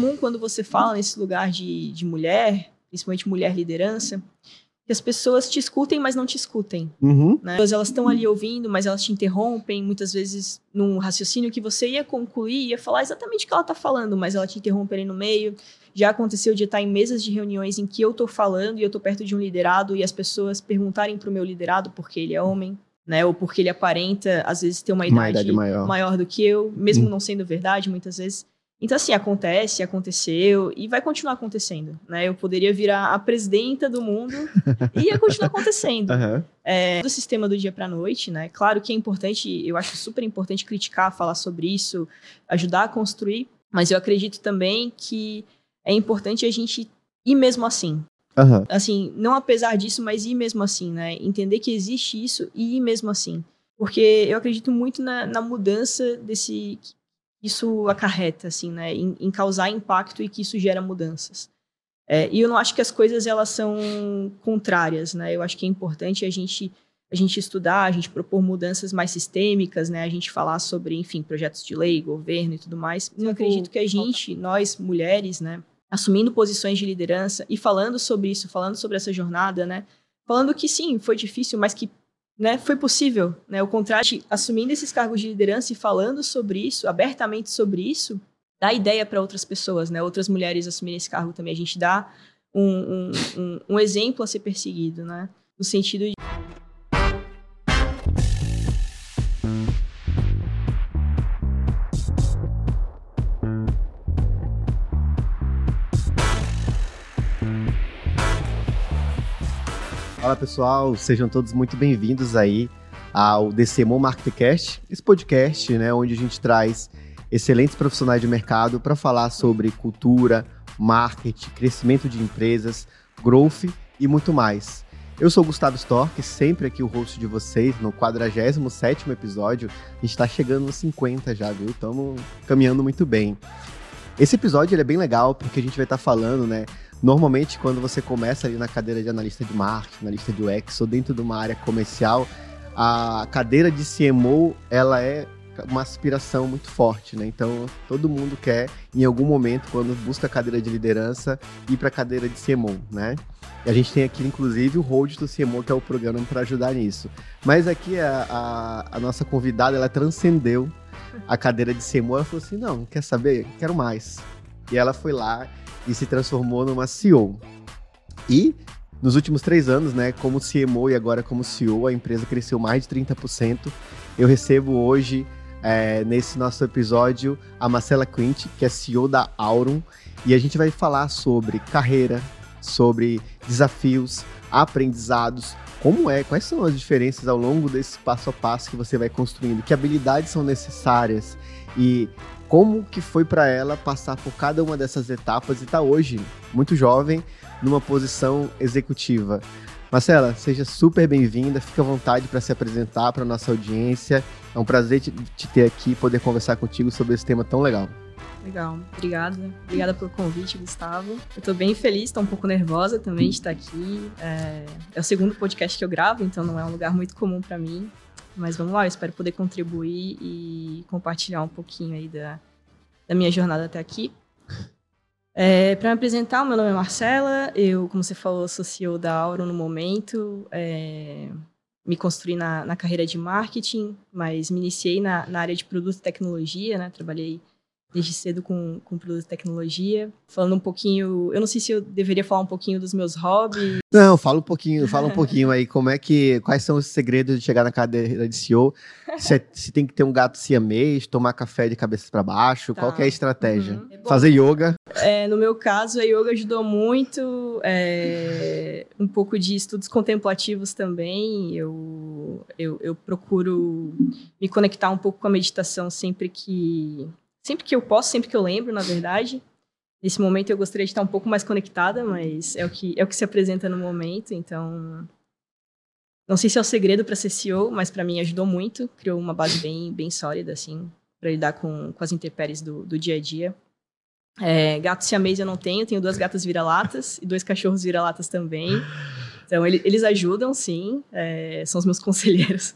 comum quando você fala nesse lugar de, de mulher, principalmente mulher liderança, que as pessoas te escutem, mas não te escutem. Uhum. Né? Elas estão ali ouvindo, mas elas te interrompem, muitas vezes num raciocínio que você ia concluir, ia falar exatamente o que ela está falando, mas ela te interrompe ali no meio. Já aconteceu de estar em mesas de reuniões em que eu estou falando e eu estou perto de um liderado e as pessoas perguntarem para o meu liderado porque ele é homem, né? Ou porque ele aparenta, às vezes, ter uma idade, Uma idade maior. maior do que eu, mesmo Hum. não sendo verdade, muitas vezes. Então, assim, acontece, aconteceu e vai continuar acontecendo, né? Eu poderia virar a presidenta do mundo e ia continuar acontecendo. Aham. É, do sistema do dia para noite, né? Claro que é importante, eu acho super importante criticar, falar sobre isso, ajudar a construir, mas eu acredito também que é importante a gente ir mesmo assim. Aham. Assim, não apesar disso, mas ir mesmo assim, né? Entender que existe isso e ir mesmo assim. Porque eu acredito muito na, na mudança desse. Isso acarreta, assim, né? Em, em causar impacto e que isso gera mudanças. É, e eu não acho que as coisas elas são contrárias, né? Eu acho que é importante a gente a gente estudar, a gente propor mudanças mais sistêmicas, né? A gente falar sobre, enfim, projetos de lei, governo e tudo mais. Eu acredito que a gente, nós mulheres, né, assumindo posições de liderança e falando sobre isso, falando sobre essa jornada, né? Falando que sim, foi difícil, mas que né, foi possível, né? O contrário, de assumindo esses cargos de liderança e falando sobre isso, abertamente sobre isso, dá ideia para outras pessoas, né? Outras mulheres assumirem esse cargo também. A gente dá um, um, um, um exemplo a ser perseguido, né? No sentido de Fala pessoal, sejam todos muito bem-vindos aí ao DCMO Marketcast, esse podcast, né, onde a gente traz excelentes profissionais de mercado para falar sobre cultura, marketing, crescimento de empresas, growth e muito mais. Eu sou o Gustavo Stork, sempre aqui o host de vocês no 47º episódio. A gente está chegando nos 50 já, viu? Estamos caminhando muito bem. Esse episódio é bem legal porque a gente vai estar falando, né, Normalmente, quando você começa ali na cadeira de analista de marketing, analista de UX ou dentro de uma área comercial, a cadeira de CMO, ela é uma aspiração muito forte, né? Então, todo mundo quer, em algum momento, quando busca a cadeira de liderança, ir para a cadeira de CMO, né? E a gente tem aqui, inclusive, o Hold do CMO, que é o programa para ajudar nisso. Mas aqui, a, a, a nossa convidada, ela transcendeu a cadeira de CMO. Ela falou assim, não, quer saber? Quero mais. E ela foi lá e se transformou numa CEO. E nos últimos três anos, né, como CMO e agora como CEO, a empresa cresceu mais de 30%. Eu recebo hoje, é, nesse nosso episódio, a Marcela Quint, que é CEO da Aurum, e a gente vai falar sobre carreira, sobre desafios, aprendizados, como é, quais são as diferenças ao longo desse passo a passo que você vai construindo, que habilidades são necessárias e como que foi para ela passar por cada uma dessas etapas e tá hoje muito jovem numa posição executiva. Marcela, seja super bem-vinda, fica à vontade para se apresentar para nossa audiência. É um prazer te, te ter aqui, poder conversar contigo sobre esse tema tão legal. Legal, obrigada. Obrigada pelo convite, Gustavo. Eu tô bem feliz, tô um pouco nervosa também de estar aqui. É, é o segundo podcast que eu gravo, então não é um lugar muito comum para mim. Mas vamos lá, eu espero poder contribuir e compartilhar um pouquinho aí da, da minha jornada até aqui. É, para me apresentar, o meu nome é Marcela, eu, como você falou, sou CEO da Auro no momento. É, me construí na, na, carreira de marketing, mas me iniciei na, na área de produto e tecnologia, né? Trabalhei desde cedo com, com produto e tecnologia. Falando um pouquinho, eu não sei se eu deveria falar um pouquinho dos meus hobbies. Não, fala um pouquinho, fala um pouquinho aí, como é que, quais são os segredos de chegar na cadeira de CEO? Se, se tem que ter um gato siamês, tomar café de cabeça para baixo, tá. qual é a estratégia? Uhum. É Fazer yoga? É, no meu caso, a yoga ajudou muito, é, um pouco de estudos contemplativos também, eu, eu, eu procuro me conectar um pouco com a meditação sempre que sempre que eu posso, sempre que eu lembro, na verdade. Nesse momento eu gostaria de estar um pouco mais conectada, mas é o que é o que se apresenta no momento, então não sei se é o segredo para ser CEO, mas para mim ajudou muito, criou uma base bem bem sólida assim para lidar com, com as intempéries do, do dia a dia. É, gato siamês eu não tenho, tenho duas gatas vira-latas e dois cachorros vira-latas também. Então ele, eles ajudam, sim, é, são os meus conselheiros.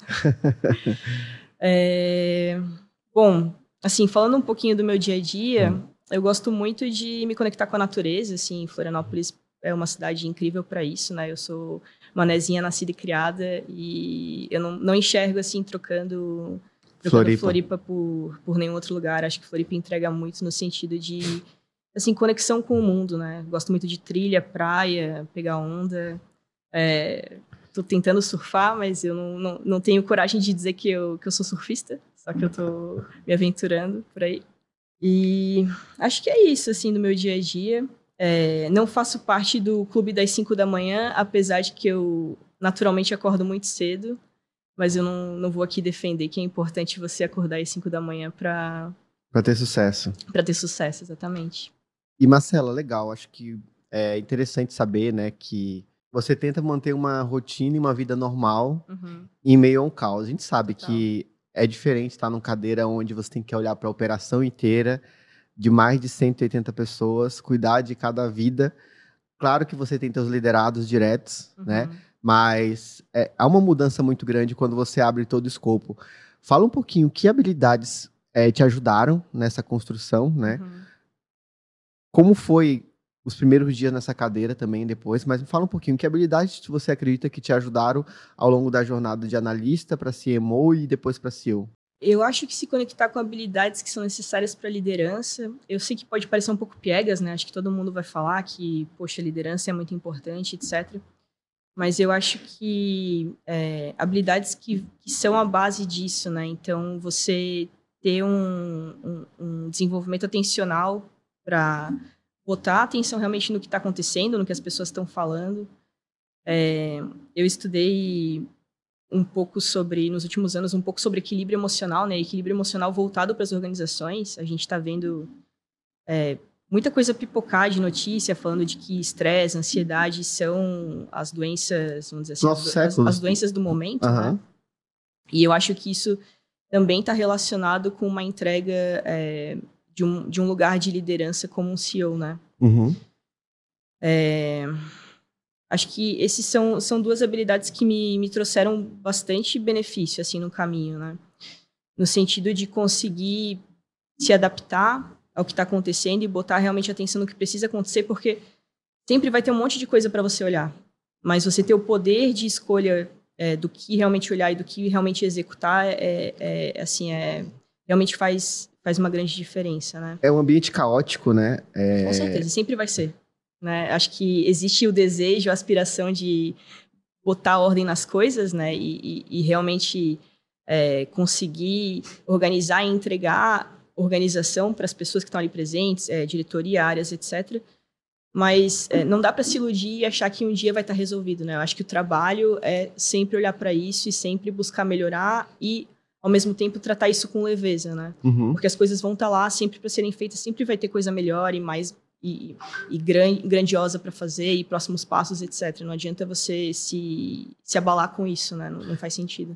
é, bom, assim, falando um pouquinho do meu dia a dia, eu gosto muito de me conectar com a natureza, assim, Florianópolis é uma cidade incrível para isso, né? Eu sou manezinha nascida e criada e eu não, não enxergo assim trocando, trocando Floripa, Floripa por, por nenhum outro lugar. Acho que Floripa entrega muito no sentido de assim conexão com o mundo, né? Gosto muito de trilha, praia, pegar onda. É, tô tentando surfar, mas eu não, não, não tenho coragem de dizer que eu, que eu sou surfista, só que eu tô me aventurando por aí. E acho que é isso, assim, do meu dia a dia. É, não faço parte do clube das 5 da manhã, apesar de que eu naturalmente acordo muito cedo. Mas eu não, não vou aqui defender que é importante você acordar às 5 da manhã para. Para ter sucesso. Para ter sucesso, exatamente. E Marcela, legal. Acho que é interessante saber, né, que você tenta manter uma rotina e uma vida normal uhum. em meio a um caos. A gente sabe Total. que é diferente estar numa cadeira onde você tem que olhar para a operação inteira de mais de 180 pessoas, cuidar de cada vida. Claro que você tem seus liderados diretos, uhum. né? Mas é, há uma mudança muito grande quando você abre todo o escopo. Fala um pouquinho que habilidades é, te ajudaram nessa construção, né? Uhum. Como foi os primeiros dias nessa cadeira também depois, mas me fala um pouquinho que habilidades você acredita que te ajudaram ao longo da jornada de analista para CMO e depois para CEO? Eu acho que se conectar com habilidades que são necessárias para liderança, eu sei que pode parecer um pouco piegas, né? Acho que todo mundo vai falar que, poxa, liderança é muito importante, etc. Mas eu acho que é, habilidades que, que, são a base disso, né? Então, você ter um, um, um desenvolvimento atencional para botar atenção realmente no que está acontecendo, no que as pessoas estão falando. É, eu estudei um pouco sobre, nos últimos anos, um pouco sobre equilíbrio emocional, né? Equilíbrio emocional voltado para as organizações. A gente está vendo é, muita coisa pipocar de notícia falando de que estresse, ansiedade são as doenças, vamos dizer assim, as, as, doenças do momento, uhum. né? E eu acho que isso também está relacionado com uma entrega é, de, um, de um lugar de liderança como um CEO, né? Uhum. É, acho que esses são, são duas habilidades que me, me trouxeram bastante benefício, assim, no caminho, né? No sentido de conseguir se adaptar ao que está acontecendo e botar realmente atenção no que precisa acontecer, porque sempre vai ter um monte de coisa para você olhar. Mas você ter o poder de escolha é, do que realmente olhar e do que realmente executar, é, é assim, é, realmente faz, faz uma grande diferença, né? É um ambiente caótico, né? É... Com certeza, sempre vai ser. Né? Acho que existe o desejo, a aspiração de botar ordem nas coisas, né? E, e, e realmente é, conseguir organizar e entregar organização para as pessoas que estão ali presentes, é, diretoria, áreas, etc. Mas é, não dá para se iludir e achar que um dia vai estar tá resolvido, né? Eu acho que o trabalho é sempre olhar para isso e sempre buscar melhorar e ao mesmo tempo tratar isso com leveza, né? Uhum. Porque as coisas vão estar tá lá sempre para serem feitas, sempre vai ter coisa melhor e mais e, e gran, grandiosa para fazer e próximos passos, etc. Não adianta você se, se abalar com isso, né? Não, não faz sentido.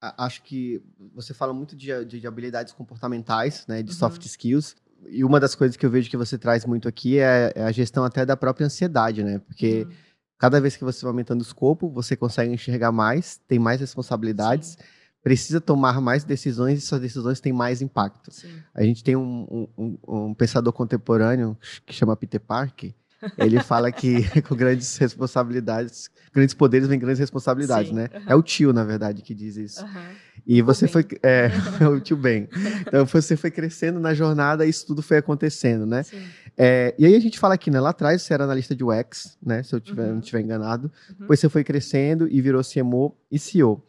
Acho que você fala muito de, de, de habilidades comportamentais, né? De uhum. soft skills. E uma das coisas que eu vejo que você traz muito aqui é, é a gestão até da própria ansiedade, né? Porque uhum. cada vez que você vai aumentando o escopo, você consegue enxergar mais, tem mais responsabilidades. Sim precisa tomar mais decisões e suas decisões têm mais impacto. Sim. A gente tem um, um, um, pensador contemporâneo que chama Peter Parker. Ele fala que com grandes responsabilidades, grandes poderes vem grandes responsabilidades, Sim. né? Uhum. É o tio, na verdade, que diz isso. Uhum. E você foi. É, é, o tio Ben. Então você foi crescendo na jornada e isso tudo foi acontecendo, né? É, e aí a gente fala aqui, né? Lá atrás você era analista de UX, né? Se eu tiver, uhum. não estiver enganado. Uhum. Depois você foi crescendo e virou CMO e CEO.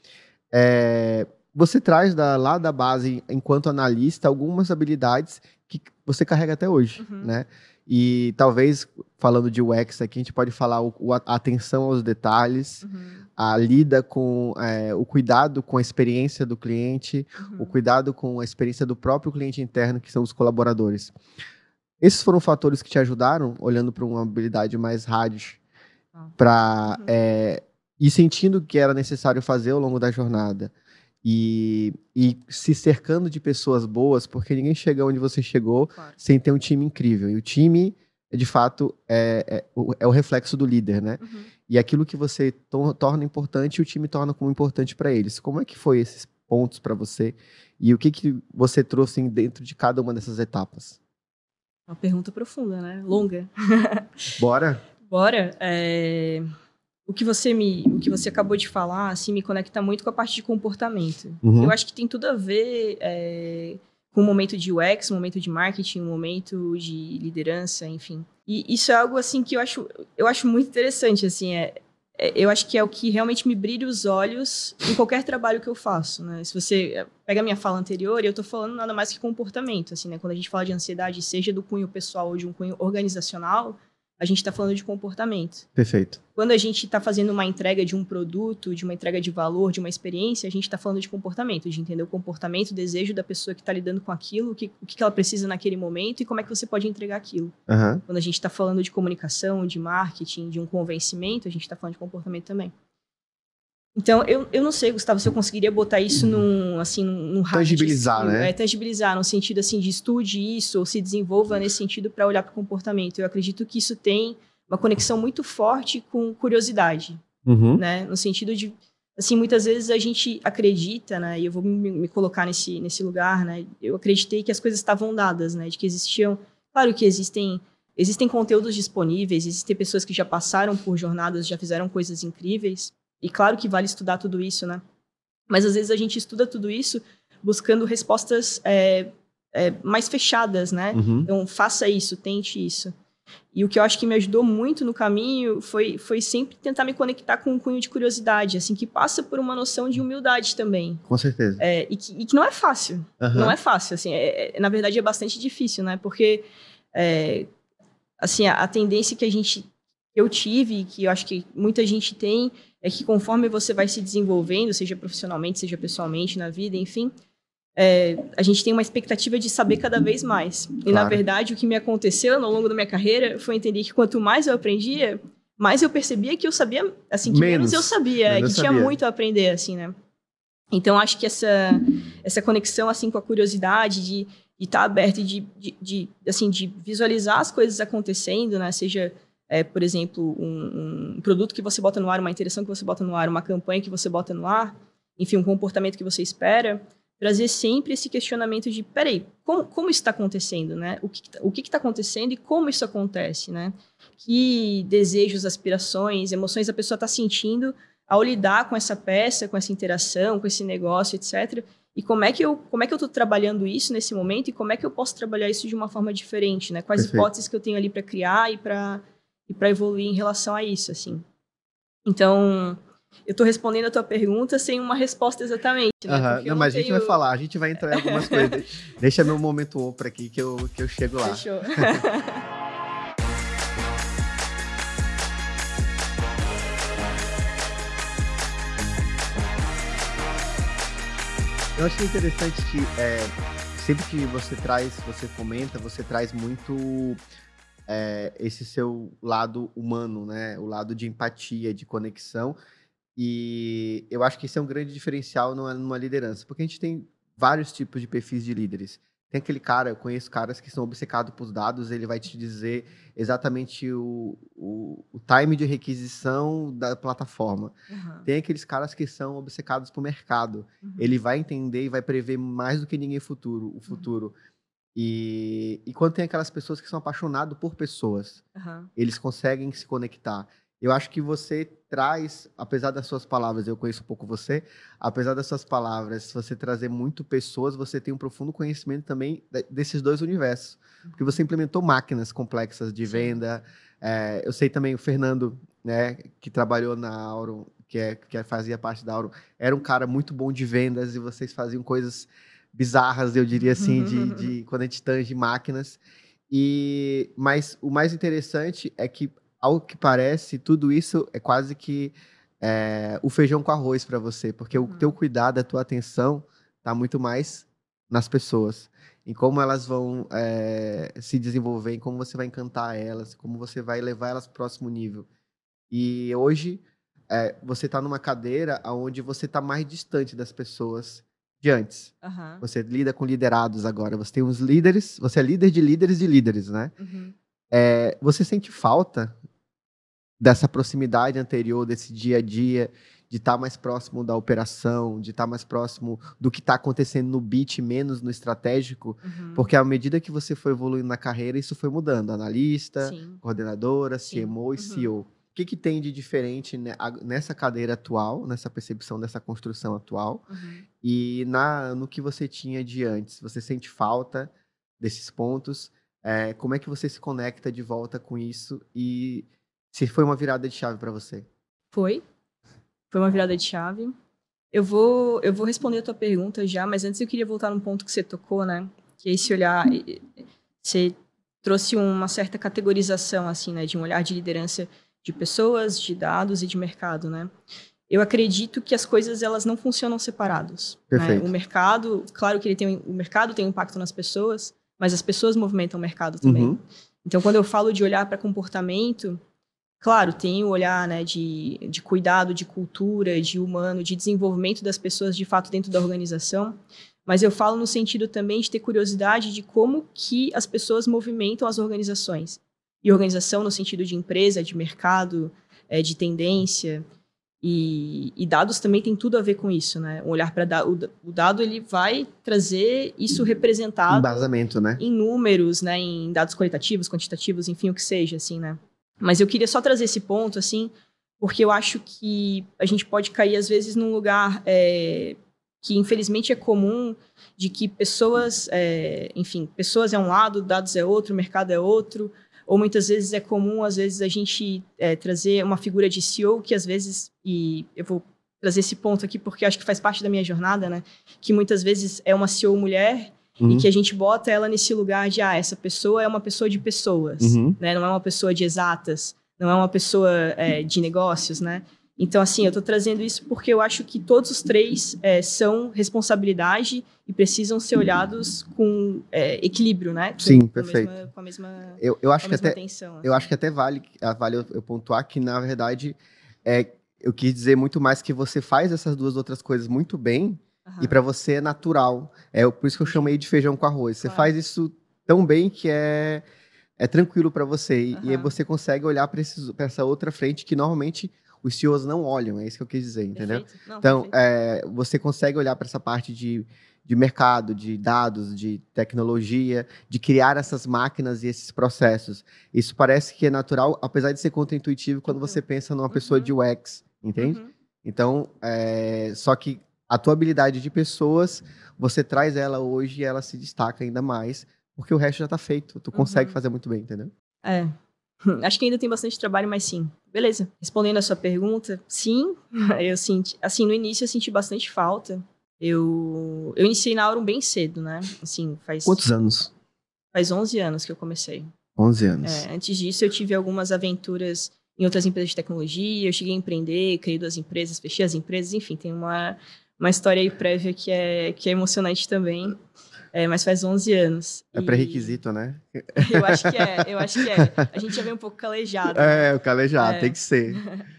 É, você traz da, lá da base, enquanto analista, algumas habilidades que você carrega até hoje, uhum. né? E talvez, falando de UX aqui, a gente pode falar o, o a atenção aos detalhes, uhum. a lida com é, o cuidado com a experiência do cliente, uhum. o cuidado com a experiência do próprio cliente interno, que são os colaboradores. Esses foram fatores que te ajudaram, olhando para uma habilidade mais hard, ah. para uhum. é, e sentindo que era necessário fazer ao longo da jornada. E, e se cercando de pessoas boas, porque ninguém chega onde você chegou claro. sem ter um time incrível. E o time, de fato, é, é, é o reflexo do líder, né? Uhum. E aquilo que você to torna importante, o time torna como importante para eles. Como é que foi esses pontos para você? E o que, que você trouxe dentro de cada uma dessas etapas? Uma pergunta profunda, né? Longa. Bora? Bora. É... O que você me, o que você acabou de falar, assim, me conecta muito com a parte de comportamento. Uhum. Eu acho que tem tudo a ver é, com o momento de UX, momento de marketing, momento de liderança, enfim. E isso é algo assim que eu acho, eu acho muito interessante, assim, é, é, eu acho que é o que realmente me brilha os olhos em qualquer trabalho que eu faço, né? Se você pega a minha fala anterior, eu estou falando nada mais que comportamento, assim, né? Quando a gente fala de ansiedade, seja do cunho pessoal ou de um cunho organizacional, a gente está falando de comportamento. Perfeito. Quando a gente está fazendo uma entrega de um produto, de uma entrega de valor, de uma experiência, a gente está falando de comportamento, de entender o comportamento, o desejo da pessoa que está lidando com aquilo, o que, o que ela precisa naquele momento e como é que você pode entregar aquilo. Uhum. Quando a gente está falando de comunicação, de marketing, de um convencimento, a gente está falando de comportamento também. Então, eu, eu não sei, Gustavo, se eu conseguiria botar isso num, assim, num Tangibilizar, assim, né? É, tangibilizar, no sentido, assim, de estude isso, ou se desenvolva nesse sentido para olhar para o comportamento. Eu acredito que isso tem uma conexão muito forte com curiosidade, uhum. né? No sentido de, assim, muitas vezes a gente acredita, né? E eu vou me, me colocar nesse, nesse lugar, né? Eu acreditei que as coisas estavam dadas, né? De que existiam... Claro que existem... Existem conteúdos disponíveis, existem pessoas que já passaram por jornadas, já fizeram coisas incríveis, e claro que vale estudar tudo isso, né? Mas às vezes a gente estuda tudo isso buscando respostas é, é, mais fechadas, né? Uhum. Então, faça isso, tente isso. E o que eu acho que me ajudou muito no caminho foi, foi sempre tentar me conectar com um cunho de curiosidade, assim, que passa por uma noção de humildade também. Com certeza. É, e, que, e, que, não é fácil. Uhum. Não é fácil, assim. É, na verdade, é bastante difícil, né? Porque, é, assim, a, a tendência que a gente... Eu tive, que eu acho que muita gente tem, é que conforme você vai se desenvolvendo, seja profissionalmente, seja pessoalmente, na vida, enfim, é, a gente tem uma expectativa de saber cada vez mais. E, Claro. na verdade, o que me aconteceu ao longo da minha carreira foi entender que quanto mais eu aprendia, mais eu percebia que eu sabia, assim, que menos, Menos. eu sabia, Menos que tinha sabia. muito a aprender, assim, né? Então, acho que essa, essa conexão, assim, com a curiosidade de estar aberto e de, de, de, assim, de visualizar as coisas acontecendo, né? Seja é, por exemplo, um, um, produto que você bota no ar, uma interação que você bota no ar, uma campanha que você bota no ar, enfim, um comportamento que você espera, trazer sempre esse questionamento de, peraí, como, como isso está acontecendo, né? O que o que está acontecendo e como isso acontece, né? Que desejos, aspirações, emoções a pessoa está sentindo ao lidar com essa peça, com essa interação, com esse negócio, etc. E como é que eu como é que eu estou trabalhando isso nesse momento e como é que eu posso trabalhar isso de uma forma diferente, né? Quais Perfeito. hipóteses que eu tenho ali para criar e para e para evoluir em relação a isso, assim. Então, eu estou respondendo a tua pergunta sem uma resposta exatamente, né? Eu Não, mas a gente tenho- vai falar, a gente vai entrar em algumas coisas. Deixa meu momento opra aqui que eu, que eu chego lá. Fechou. Eu achei interessante que é, sempre que você traz, você comenta, você traz muito é, esse seu lado humano, né? O lado de empatia, de conexão. E eu acho que isso é um grande diferencial numa, numa liderança, porque a gente tem vários tipos de perfis de líderes. Tem aquele cara, eu conheço caras que são obcecados por dados, ele vai te dizer exatamente o, o, o time de requisição da plataforma. Uhum, Tem aqueles caras que são obcecados por mercado. uhum. Ele vai entender e vai prever mais do que ninguém futuro, o futuro. E, e quando tem aquelas pessoas que são apaixonadas por pessoas, Aham. eles conseguem se conectar. Eu acho que você traz, apesar das suas palavras, eu conheço um pouco você, apesar das suas palavras, se você trazer muito pessoas, você tem um profundo conhecimento também de- desses dois universos. Porque você implementou máquinas complexas de venda. é, eu sei também o Fernando, né, que trabalhou na Auron, que, é, que fazia parte da Auron, era um cara muito bom de vendas e vocês faziam coisas bizarras, eu diria assim, de, de quando a gente tange máquinas. E mas o mais interessante é que, ao que parece, tudo isso é quase que é, o feijão com arroz para você, porque o Uhum. teu cuidado, a tua atenção tá muito mais nas pessoas, em como elas vão é, se desenvolver, em como você vai encantar elas, como você vai levar elas para o próximo nível. E hoje é, você está numa cadeira onde você está mais distante das pessoas de antes. Aham. Você lida com liderados agora. Você tem os líderes, você é líder de líderes de líderes, né? Uhum. É, você sente falta dessa proximidade anterior, desse dia a dia, de estar tá mais próximo da operação, de estar tá mais próximo do que está acontecendo no beat, menos no estratégico, uhum. porque à medida que você foi evoluindo na carreira, isso foi mudando. Analista, Sim. coordenadora, Sim. CMO e uhum. CEO. O que, que tem de diferente nessa cadeira atual, nessa percepção dessa construção atual, uhum. e na, no que você tinha de antes? Você sente falta desses pontos? É, como é que você se conecta de volta com isso e se foi uma virada de chave para você? Foi. Foi uma virada de chave. Eu vou, eu vou responder a tua pergunta já, mas antes eu queria voltar num ponto que você tocou, né? Que é esse olhar. Você trouxe uma certa categorização, assim, né? De um olhar de liderança de pessoas, de dados e de mercado, né? Eu acredito que as coisas elas não funcionam separados. Né? O mercado, claro que ele tem, o mercado tem um impacto nas pessoas, mas as pessoas movimentam o mercado também. Uhum. Então, quando eu falo de olhar para comportamento, claro, tem o olhar né, de, de cuidado, de cultura, de humano, de desenvolvimento das pessoas de fato dentro da organização, mas eu falo no sentido também de ter curiosidade de como que as pessoas movimentam as organizações. E organização no sentido de empresa, de mercado, é, de tendência. E, e, dados também tem tudo a ver com isso, né? Um olhar para da, o, o, dado ele vai trazer isso representado embasamento, né? Em números, né? Em dados qualitativos, quantitativos, enfim, o que seja, assim, né? Mas eu queria só trazer esse ponto, assim, porque eu acho que a gente pode cair às vezes num lugar é, que infelizmente é comum de que pessoas, é, enfim, pessoas é um lado, dados é outro, mercado é outro ou muitas vezes é comum, às vezes, a gente é, trazer uma figura de CEO que às vezes, e eu vou trazer esse ponto aqui porque acho que faz parte da minha jornada, né? Que muitas vezes é uma CEO mulher uhum. e que a gente bota ela nesse lugar de, ah, essa pessoa é uma pessoa de pessoas, uhum. né? Não é uma pessoa de exatas, não é uma pessoa é, de negócios, né? Então, assim, eu estou trazendo isso porque eu acho que todos os três é, são responsabilidade e precisam ser olhados com é, equilíbrio, né? Com, Sim, com perfeito. Mesma, com a mesma, eu, eu acho que até, atenção, assim. Eu acho que até vale, ah, vale eu, eu pontuar que, na verdade, é, eu quis dizer muito mais que você faz essas duas outras coisas muito bem uhum. e para você é natural. É por isso que eu chamei de feijão com arroz. Você claro. faz isso tão bem que é, é tranquilo para você. Uhum. E você consegue olhar para essa outra frente que normalmente os CEOs não olham, é isso que eu quis dizer, entendeu? Não, então, é, você consegue olhar para essa parte de, de mercado, de dados, de tecnologia, de criar essas máquinas e esses processos. Isso parece que é natural, apesar de ser contra-intuitivo quando você pensa numa pessoa uhum. de UX, entende? Uhum. Então, é, só que a tua habilidade de pessoas, você traz ela hoje e ela se destaca ainda mais, porque o resto já está feito. Tu consegue uhum. fazer muito bem, entendeu? É, Acho que ainda tem bastante trabalho, mas sim. Beleza. Respondendo a sua pergunta, sim. Eu senti, assim, no início eu senti bastante falta. Eu, eu iniciei na Aurum bem cedo, né? Assim, faz. Quantos anos? Faz 11 anos que eu comecei. 11 anos. É, antes disso, eu tive algumas aventuras em outras empresas de tecnologia. Eu cheguei a empreender, criei duas empresas, fechei as empresas. Enfim, tem uma, uma história aí prévia que é, que é emocionante também. É, mas faz 11 anos. É e... pré-requisito, né? Eu acho que é, eu acho que é. A gente já vem um pouco calejado. É, o calejado, é. tem que ser.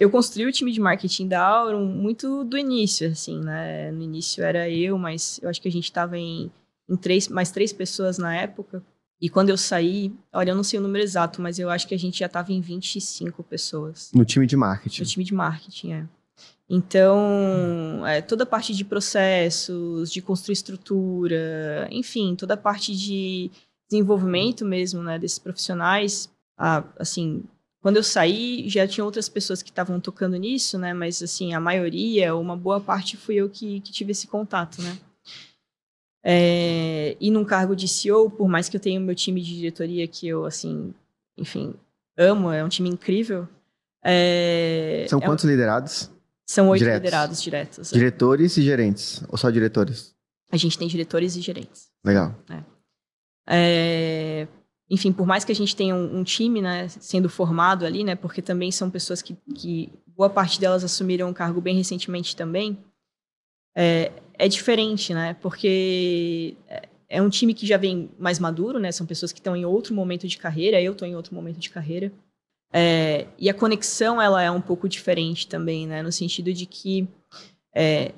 Eu construí o time de marketing da Aurum muito do início, assim, né? No início era eu, mas eu acho que a gente estava em, em três, mais três pessoas na época. E quando eu saí, olha, eu não sei o número exato, mas eu acho que a gente já estava em 25 pessoas. No time de marketing. No time de marketing, é. Então, é, toda a parte de processos, de construir estrutura, enfim, toda a parte de desenvolvimento mesmo, né, desses profissionais, a, assim, quando eu saí, já tinha outras pessoas que estavam tocando nisso, né, mas, assim, a maioria, uma boa parte fui eu que, que tive esse contato, né. É, e num cargo de CEO, por mais que eu tenha o meu time de diretoria que eu, assim, enfim, amo, é um time incrível. É, São é quantos um... liderados? São oito diretos. liderados diretos. É. Diretores e gerentes? Ou só diretores? A gente tem diretores e gerentes. Legal. É. É, enfim, por mais que a gente tenha um, um, time, né, sendo formado ali, né, porque também são pessoas que, que boa parte delas assumiram um cargo bem recentemente também, é, é diferente, né, porque é, é um time que já vem mais maduro, né, são pessoas que estão em outro momento de carreira, eu estou em outro momento de carreira, é, e a conexão ela é um pouco diferente também, né? No sentido de que é,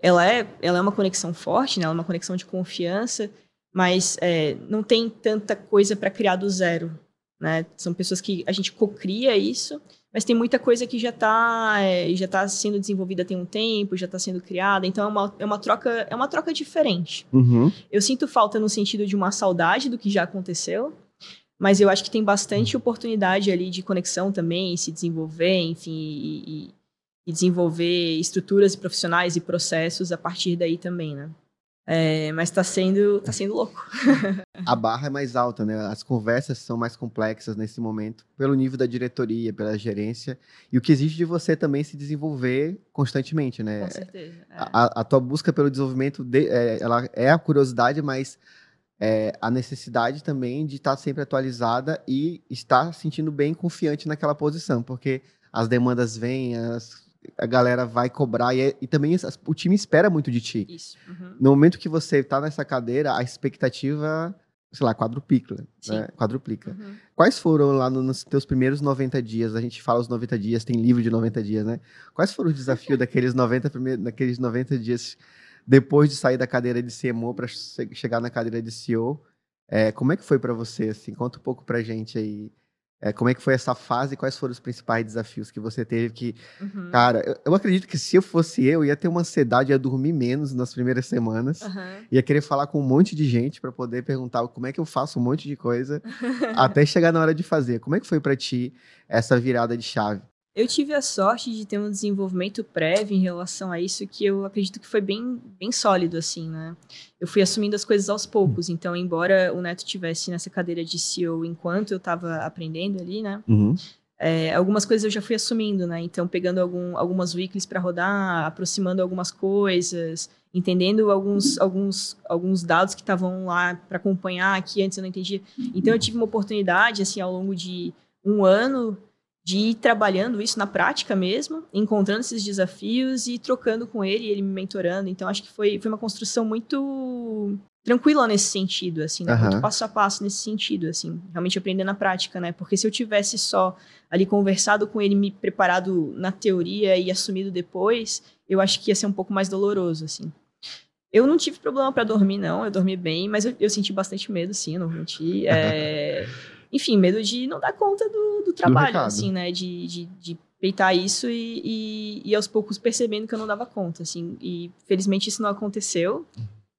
ela, é, ela é uma conexão forte, né? Ela é uma conexão de confiança, mas é, não tem tanta coisa para criar do zero. né? São pessoas que a gente cocria isso, mas tem muita coisa que já está é, já tá sendo desenvolvida tem um tempo, já está sendo criada, então é uma, é uma troca é uma troca diferente. Uhum. Eu sinto falta no sentido de uma saudade do que já aconteceu, mas eu acho que tem bastante oportunidade ali de conexão também, se desenvolver, enfim, e, e desenvolver estruturas profissionais e processos a partir daí também, né? É, mas está sendo, tá sendo louco. a barra é mais alta, né? As conversas são mais complexas nesse momento, pelo nível da diretoria, pela gerência, e o que exige de você também se desenvolver constantemente, né? Com certeza. É. A, a, tua busca pelo desenvolvimento, de, é, ela é a curiosidade, mas é, a necessidade também de estar sempre atualizada e estar sentindo bem confiante naquela posição, porque as demandas vêm, as a galera vai cobrar e, é, e também o time espera muito de ti. Isso. Uhum. No momento que você está nessa cadeira, a expectativa, sei lá, quadruplica. Né? Quadruplica. Uhum. Quais foram lá no, nos teus primeiros 90 dias? A gente fala os 90 dias, tem livro de 90 dias, né? Quais foram os desafios daqueles 90 primeiros, daqueles 90 dias depois de sair da cadeira de CMO para chegar na cadeira de CEO? É, como é que foi para você? Assim, conta um pouco pra gente aí. É, como é que foi essa fase e quais foram os principais desafios que você teve? Que, uhum. cara, eu, eu, acredito que se eu fosse eu, ia ter uma ansiedade, ia dormir menos nas primeiras semanas, uhum. ia querer falar com um monte de gente para poder perguntar como é que eu faço um monte de coisa até chegar na hora de fazer. Como é que foi para ti essa virada de chave? Eu tive a sorte de ter um desenvolvimento prévio em relação a isso que eu acredito que foi bem, bem sólido, assim, né? Eu fui assumindo as coisas aos poucos. Então, embora o Neto tivesse nessa cadeira de CEO enquanto eu estava aprendendo ali, né? Uhum. É, algumas coisas eu já fui assumindo, né? Então, pegando algum, algumas weeklies para rodar, aproximando algumas coisas, entendendo alguns, alguns, alguns dados que estavam lá para acompanhar que antes eu não entendia. Então, eu tive uma oportunidade, assim, ao longo de um ano de ir trabalhando isso na prática mesmo, encontrando esses desafios e trocando com ele, ele me mentorando. Então, acho que foi, foi uma construção muito tranquila nesse sentido, assim, né? Uhum. Muito passo a passo nesse sentido, assim, realmente aprender na prática, né? Porque se eu tivesse só ali conversado com ele, me preparado na teoria e assumido depois, eu acho que ia ser um pouco mais doloroso, assim. Eu não tive problema para dormir, não, eu dormi bem, mas eu, eu senti bastante medo, sim, eu não menti. É enfim, medo de não dar conta do, do trabalho, do assim, né? De, de, de peitar isso e, e, e, aos poucos percebendo que eu não dava conta, assim. E felizmente isso não aconteceu.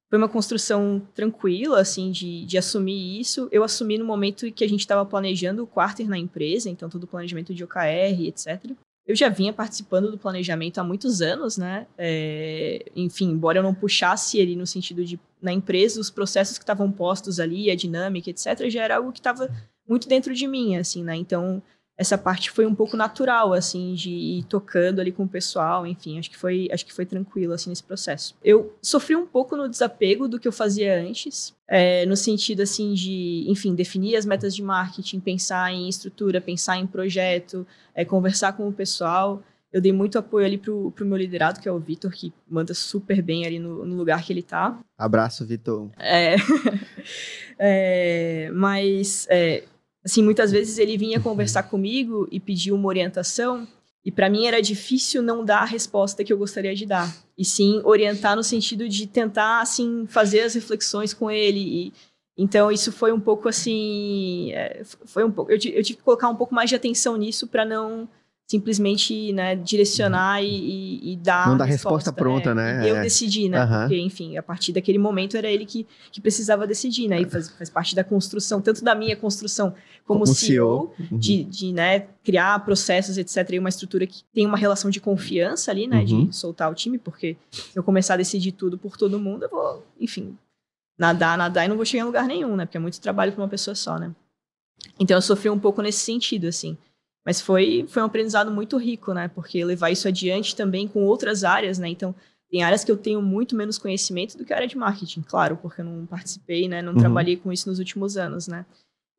Foi uma construção tranquila, assim, de, de assumir isso. Eu assumi no momento que a gente estava planejando o quarter na empresa, então todo o planejamento de OKR, etc. Eu já vinha participando do planejamento há muitos anos, né? É, enfim, embora eu não puxasse ele no sentido de, na empresa, os processos que estavam postos ali, a dinâmica, etc., já era algo que estava muito dentro de mim, assim, né? Então, essa parte foi um pouco natural, assim, de ir tocando ali com o pessoal, enfim, acho que foi, acho que foi tranquilo, assim, nesse processo. Eu sofri um pouco no desapego do que eu fazia antes, é, no sentido, assim, de, enfim, definir as metas de marketing, pensar em estrutura, pensar em projeto, é, conversar com o pessoal. Eu dei muito apoio ali pro, pro meu liderado, que é o Vitor, que manda super bem ali no, no lugar que ele tá. Abraço, Vitor. É, é mas... Assim, muitas vezes ele vinha conversar comigo e pedir uma orientação, e para mim era difícil não dar a resposta que eu gostaria de dar, e sim orientar no sentido de tentar assim fazer as reflexões com ele. E, então isso foi um pouco assim, é, foi um pouco, eu, eu tive que colocar um pouco mais de atenção nisso para não simplesmente né, direcionar e, e, e, dar. Não dar resposta, resposta pronta, né? né? Eu é. decidi, né? Uhum. Porque, enfim, a partir daquele momento era ele que, que precisava decidir, né? E faz, faz parte da construção, tanto da minha construção como, como CEO, CEO. De, uhum. de né, criar processos, etc. E uma estrutura que tem uma relação de confiança ali, né? Uhum. De soltar o time, porque se eu começar a decidir tudo por todo mundo, eu vou, enfim, nadar, nadar e não vou chegar em lugar nenhum, né? Porque é muito trabalho para uma pessoa só, né? Então eu sofri um pouco nesse sentido, assim. Mas foi, foi um aprendizado muito rico, né? Porque levar isso adiante também com outras áreas, né? Então, tem áreas que eu tenho muito menos conhecimento do que a área de marketing, claro, porque eu não participei, né? Não uhum. trabalhei com isso nos últimos anos, né?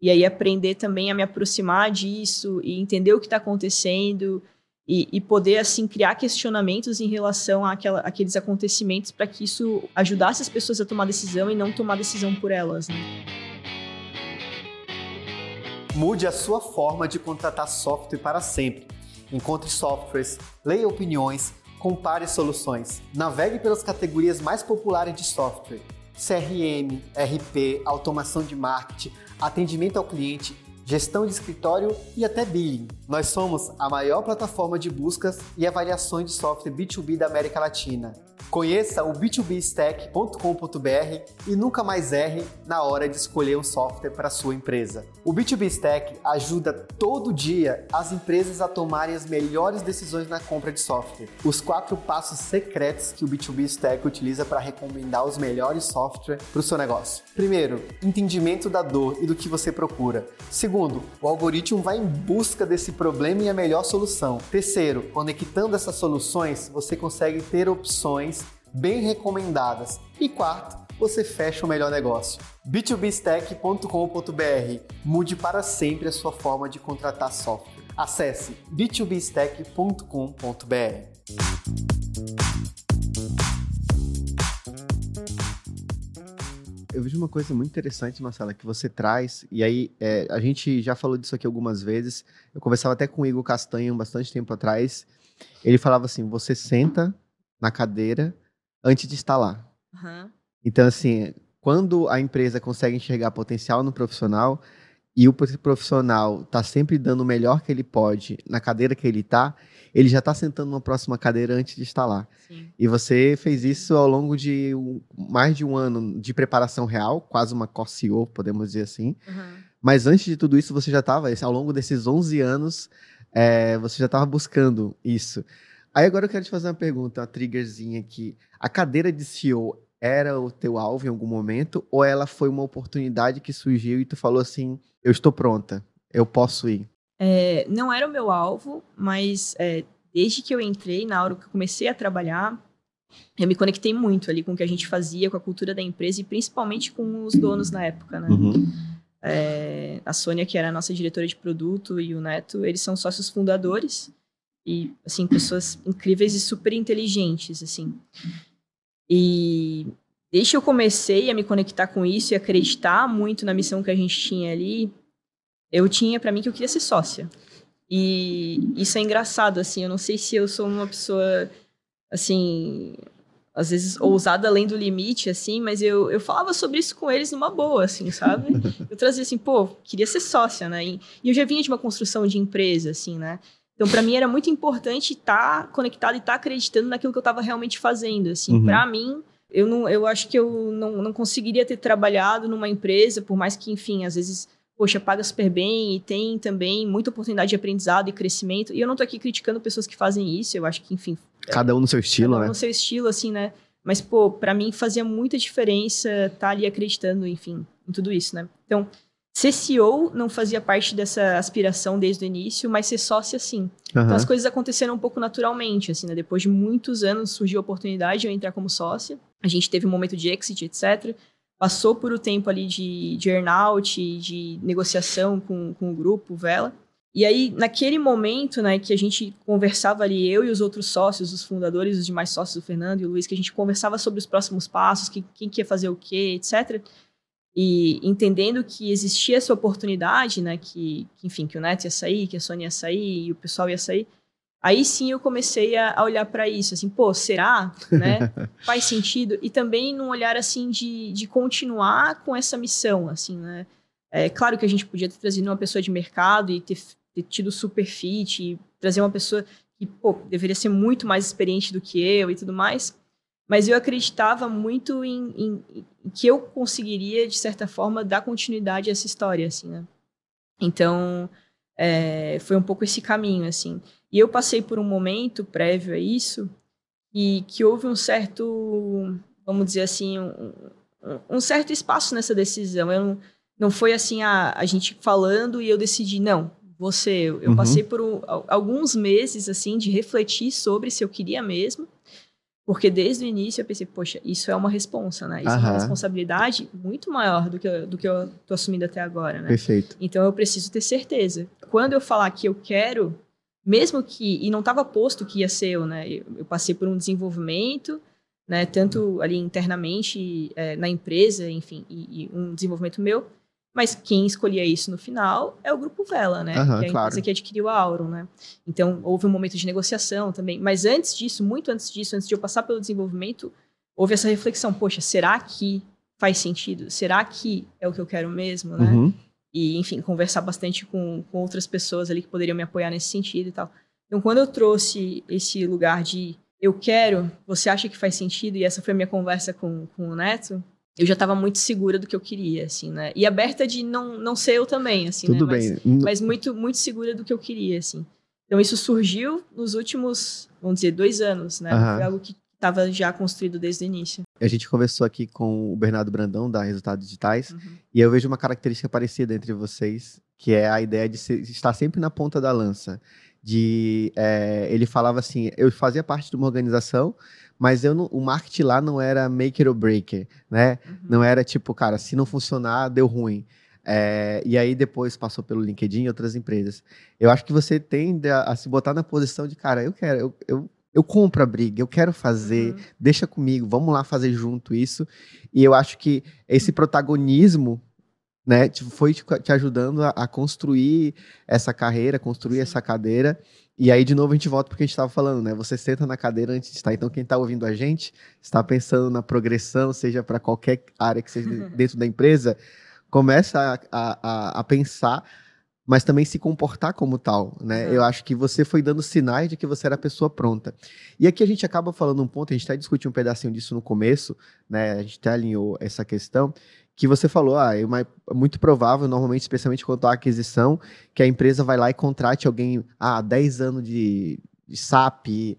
E aí aprender também a me aproximar disso e entender o que está acontecendo e, e, poder, assim, criar questionamentos em relação àquela, àqueles acontecimentos para que isso ajudasse as pessoas a tomar decisão e não tomar decisão por elas, né? Mude a sua forma de contratar software para sempre. Encontre softwares, leia opiniões, compare soluções. Navegue pelas categorias mais populares de software: CRM, RP, automação de marketing, atendimento ao cliente, gestão de escritório e até billing. Nós somos a maior plataforma de buscas e avaliações de software B2B da América Latina. Conheça o b2bstack.com.br e nunca mais erre na hora de escolher um software para sua empresa. O B2B Stack ajuda todo dia as empresas a tomarem as melhores decisões na compra de software. Os quatro passos secretos que o B2B Stack utiliza para recomendar os melhores softwares para o seu negócio. Primeiro, entendimento da dor e do que você procura. Segundo, o algoritmo vai em busca desse problema e a melhor solução. Terceiro, conectando essas soluções, você consegue ter opções bem recomendadas. E quarto, você fecha o melhor negócio. b2bstack.com.br Mude para sempre a sua forma de contratar software. Acesse b2bstack.com.br. Eu vejo uma coisa muito interessante, Marcela, que você traz, e aí é, a gente já falou disso aqui algumas vezes. Eu conversava até com o Igor Castanho bastante tempo atrás. Ele falava assim: você senta na cadeira antes de instalar. Uhum. Então, assim, quando a empresa consegue enxergar potencial no profissional e o profissional está sempre dando o melhor que ele pode na cadeira que ele está, ele já está sentando numa próxima cadeira antes de instalar. Sim. E você fez isso ao longo de um, mais de um ano de preparação real, quase uma COCIO, podemos dizer assim. Uhum. Mas antes de tudo isso, você já estava, ao longo desses 11 anos, é, você já estava buscando isso. Aí agora eu quero te fazer uma pergunta, uma triggerzinha aqui. A cadeira de CEO era o teu alvo em algum momento ou ela foi uma oportunidade que surgiu e tu falou assim, eu estou pronta, eu posso ir? É, não era o meu alvo, mas é, desde que eu entrei, na hora que eu comecei a trabalhar, eu me conectei muito ali com o que a gente fazia, com a cultura da empresa e principalmente com os donos na época, né? Uhum. É, a Sônia, que era a nossa diretora de produto, e o Neto, eles são sócios fundadores e assim pessoas incríveis e super inteligentes assim. E desde que eu comecei a me conectar com isso e acreditar muito na missão que a gente tinha ali eu tinha para mim que eu queria ser sócia. E isso é engraçado assim. Eu não sei se eu sou uma pessoa assim às vezes ousada além do limite assim mas eu, eu falava sobre isso com eles numa boa assim sabe? Eu trazia assim pô queria ser sócia né? E, e eu já vinha de uma construção de empresa assim né então, para mim era muito importante estar tá conectado e estar tá acreditando naquilo que eu estava realmente fazendo. Assim, uhum. para mim, eu não, eu acho que eu não, não conseguiria ter trabalhado numa empresa, por mais que, enfim, às vezes, poxa, paga super bem e tem também muita oportunidade de aprendizado e crescimento. E eu não tô aqui criticando pessoas que fazem isso. Eu acho que, enfim, cada um no seu estilo, cada um né? no seu estilo, assim, né? Mas, pô, para mim fazia muita diferença estar tá ali acreditando, enfim, em tudo isso, né? Então, Ser CEO não fazia parte dessa aspiração desde o início, mas ser sócia sim. Uhum. Então as coisas aconteceram um pouco naturalmente, assim, né? Depois de muitos anos surgiu a oportunidade de eu entrar como sócia. A gente teve um momento de exit, etc. Passou por o um tempo ali de, de earnout, de negociação com, com o grupo, Vela. E aí, naquele momento, né, que a gente conversava ali, eu e os outros sócios, os fundadores, os demais sócios, o Fernando e o Luiz, que a gente conversava sobre os próximos passos, que, quem que ia fazer o quê, etc e entendendo que existia essa oportunidade, né, que, que, enfim, que o Neto ia sair, que a Sony ia sair e o pessoal ia sair, aí sim eu comecei a, olhar para isso, assim, pô, será, né, faz sentido? E também num olhar, assim, de, de continuar com essa missão, assim, né, é claro que a gente podia ter trazido uma pessoa de mercado e ter, ter tido super fit e trazer uma pessoa que, pô, deveria ser muito mais experiente do que eu e tudo mais, mas eu acreditava muito em, em, em, que eu conseguiria, de certa forma, dar continuidade a essa história, assim, né? Então, é, foi um pouco esse caminho, assim. E eu passei por um momento prévio a isso e que houve um certo, vamos dizer assim, um, um certo espaço nessa decisão. Eu não, não foi assim, a, a gente falando e eu decidi, não, você. Eu, eu uhum. passei por um, alguns meses, assim, de refletir sobre se eu queria mesmo. Porque desde o início eu pensei, poxa, isso é uma responsa, né? Isso Aham. é uma responsabilidade muito maior do que, eu, do que eu tô assumindo até agora, né? Perfeito. Então eu preciso ter certeza. Quando eu falar que eu quero, mesmo que. E não estava posto que ia ser eu, né? Eu, eu, passei por um desenvolvimento, né? Tanto ali internamente é, na empresa, enfim, e, e um desenvolvimento meu. Mas quem escolhia isso no final é o Grupo Vela, né? Uhum, que é a claro. empresa que adquiriu a Auron, né? Então, houve um momento de negociação também. Mas antes disso, muito antes disso, antes de eu passar pelo desenvolvimento, houve essa reflexão. Poxa, será que faz sentido? Será que é o que eu quero mesmo, né? Uhum. e, enfim, conversar bastante com, com outras pessoas ali que poderiam me apoiar nesse sentido e tal. Então, quando eu trouxe esse lugar de eu quero, você acha que faz sentido, e essa foi a minha conversa com, com o Neto, eu já estava muito segura do que eu queria, assim, né? E aberta de não, não ser eu também, assim, Tudo né? bem. Mas, mas muito, muito segura do que eu queria, assim. Então, isso surgiu nos últimos, vamos dizer, dois anos, né? Aham. Foi algo que estava já construído desde o início. A gente conversou aqui com o Bernardo Brandão, da Resultados Digitais, Uhum. e eu vejo uma característica parecida entre vocês, que é a ideia de ser- estar sempre na ponta da lança. De, é, ele falava assim, eu fazia parte de uma organização, mas eu não- o marketing lá não era make it or break it, né? Uhum. Não era tipo, cara, se não funcionar, deu ruim. É, e aí depois passou pelo LinkedIn e outras empresas. Eu acho que você tende a, a se botar na posição de, cara, eu quero, eu, eu, eu compro a briga, eu quero fazer, Uhum. deixa comigo, vamos lá fazer junto isso. E eu acho que esse protagonismo, né, te- foi te, te ajudando a, a construir essa carreira, construir Sim. essa cadeira. E aí, de novo, a gente volta porque a gente estava falando, né? Você senta na cadeira antes de estar. Então, quem está ouvindo a gente está pensando na progressão, seja para qualquer área que seja dentro da empresa, começa a, a, a- pensar, mas também se comportar como tal, né? Uhum. Eu acho que você foi dando sinais de que você era a pessoa pronta. E aqui a gente acaba falando um ponto, a gente até discutiu um pedacinho disso no começo, né? A gente até alinhou essa questão, que você falou, ah, é uma- é muito provável, normalmente, especialmente quanto à aquisição, que a empresa vai lá e contrate alguém, ah, 10 anos de, de SAP,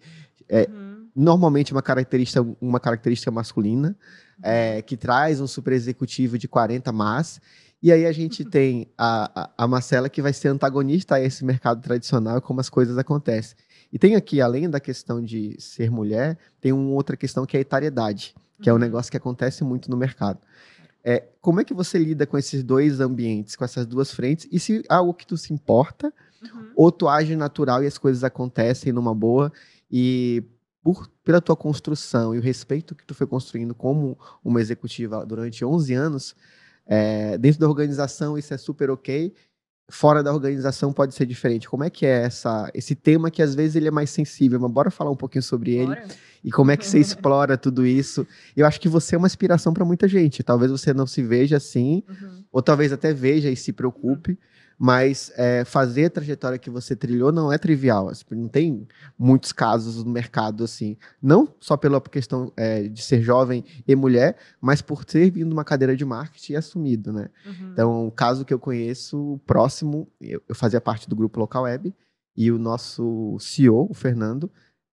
É, Uhum. normalmente uma característica, uma característica masculina, é, que traz um super executivo de 40 mas, e aí a gente tem a, a, a Marcela que vai ser antagonista a esse mercado tradicional, como as coisas acontecem. E tem aqui, além da questão de ser mulher, tem uma outra questão que é a etariedade, que é um Uhum. negócio que acontece muito no mercado. É, como é que você lida com esses dois ambientes, com essas duas frentes, e se algo que tu se importa, Uhum. ou tu age natural e as coisas acontecem numa boa e por, pela tua construção e o respeito que tu foi construindo como uma executiva durante 11 anos, é, dentro da organização isso é super ok, fora da organização pode ser diferente. Como é que é essa, esse tema que às vezes ele é mais sensível, mas bora falar um pouquinho sobre ele Bora. e como é que você explora tudo isso. Eu acho que você é uma inspiração para muita gente. Talvez você não se veja assim, Uhum. ou talvez até veja e se preocupe, mas é, fazer a trajetória que você trilhou não é trivial. assim, Não tem muitos casos no mercado assim. Não só pela questão é, de ser jovem e mulher, mas por ter vindo uma cadeira de marketing e assumido, né? Uhum. Então, o caso que eu conheço próximo, eu, eu fazia parte do grupo Local Web e o nosso CEO, o Fernando,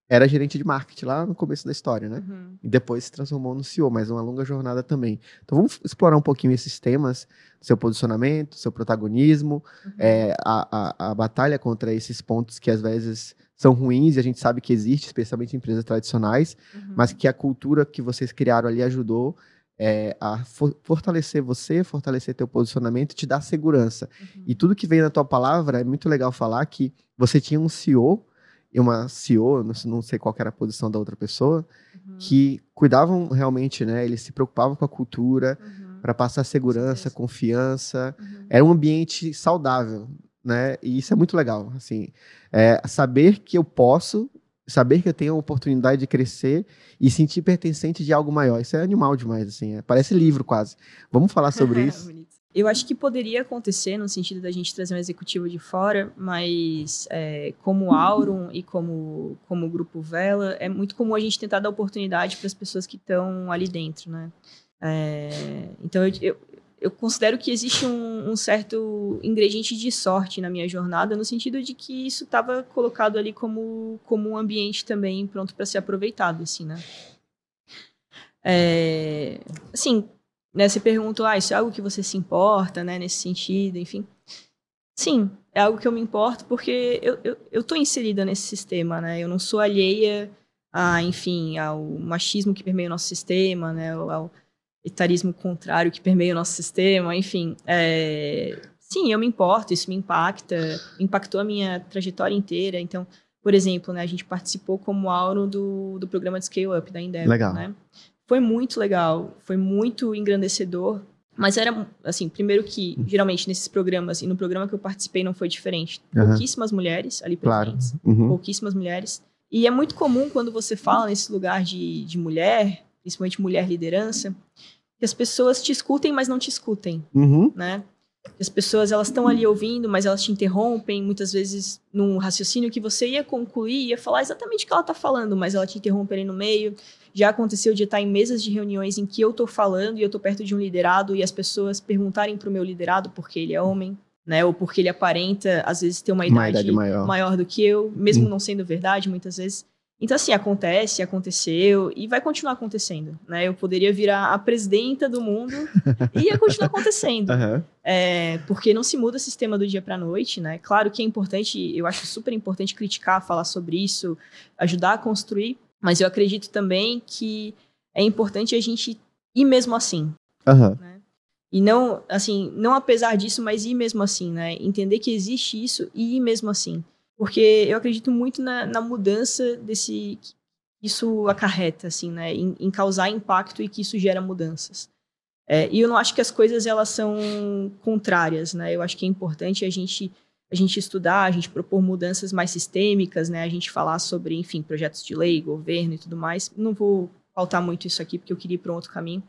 era gerente de marketing lá no começo da história, né? Uhum. e depois se transformou no CEO, mas uma longa jornada também. Então vamos explorar um pouquinho esses temas, seu posicionamento, seu protagonismo, Uhum. é, a, a, a batalha contra esses pontos que às vezes são ruins e a gente sabe que existe, especialmente em empresas tradicionais, Uhum. mas que a cultura que vocês criaram ali ajudou é, a for- fortalecer você, fortalecer teu posicionamento e te dar segurança. Uhum. E tudo que vem na tua palavra é muito legal falar que você tinha um CEO e uma CEO, não sei- qual era a posição da outra pessoa, Uhum. que cuidavam realmente, né? Eles se preocupavam com a cultura Uhum. para passar segurança, certeza. confiança. Uhum. Era um ambiente saudável, né? E isso é muito legal, assim, é, saber que eu posso, saber que eu tenho a oportunidade de crescer e sentir pertencente de algo maior. Isso é animal demais, assim, é- parece livro quase. Vamos falar sobre isso. Eu acho que poderia acontecer no sentido da gente trazer um executivo de fora, mas é, como Auron e como, como Grupo Vela, é muito comum a gente tentar dar oportunidade para as pessoas que estão ali dentro, né? É, então, eu, eu, eu considero que existe um, um certo ingrediente de sorte na minha jornada, no sentido de que isso estava colocado ali como, como um ambiente também pronto para ser aproveitado, assim, né? É, assim, né, você perguntou, ah, isso é algo que você se importa, né, nesse sentido, enfim. Sim, é algo que eu me importo porque eu, eu, eu tô inserida nesse sistema, né, eu não sou alheia a, enfim, ao machismo que permeia o nosso sistema, né, ao, etarismo contrário que permeia o nosso sistema, enfim. É, sim, eu me importo, isso me impacta, impactou a minha trajetória inteira, então... Por exemplo, né, a gente participou como auro do, do programa de Scale Up da Endeavor, Legal. né? Foi muito legal, foi muito engrandecedor. Mas era, assim, primeiro que, geralmente, nesses programas, e no programa que eu participei não foi diferente. Aham. Pouquíssimas mulheres ali Claro. presentes. Uhum. Pouquíssimas mulheres. E é muito comum quando você fala nesse lugar de, de mulher, principalmente mulher liderança, que as pessoas te escutem, mas não te escutem, Uhum. né? As pessoas elas estão ali ouvindo, mas elas te interrompem, muitas vezes num raciocínio que você ia concluir, ia falar exatamente o que ela está falando, mas ela te interrompe ali no meio. Já aconteceu de estar em mesas de reuniões em que eu estou falando e eu estou perto de um liderado e as pessoas perguntarem para o meu liderado porque ele é homem, né? Ou porque ele aparenta, às vezes, ter uma idade, uma idade maior. maior. do que eu, mesmo hum. não sendo verdade, muitas vezes. Então, assim, acontece, aconteceu e vai continuar acontecendo, né? Eu poderia virar a presidenta do mundo e ia continuar acontecendo. Uhum. É, porque não se muda o sistema do dia para a noite, né? Claro que é importante, eu acho super importante criticar, falar sobre isso, ajudar a construir, mas eu acredito também que é importante a gente ir mesmo assim. Uhum. Né? E não, assim, não apesar disso, mas ir mesmo assim, né? Entender que existe isso e ir mesmo assim. Porque eu acredito muito na, na mudança desse que isso acarreta, assim, né? Em, em, causar impacto e que isso gera mudanças. É, e eu não acho que as coisas elas são contrárias, né? Eu acho que é importante a gente a gente estudar, a gente propor mudanças mais sistêmicas, né? A gente falar sobre, enfim, projetos de lei, governo e tudo mais. Não vou faltar muito isso aqui porque eu queria ir para um outro caminho.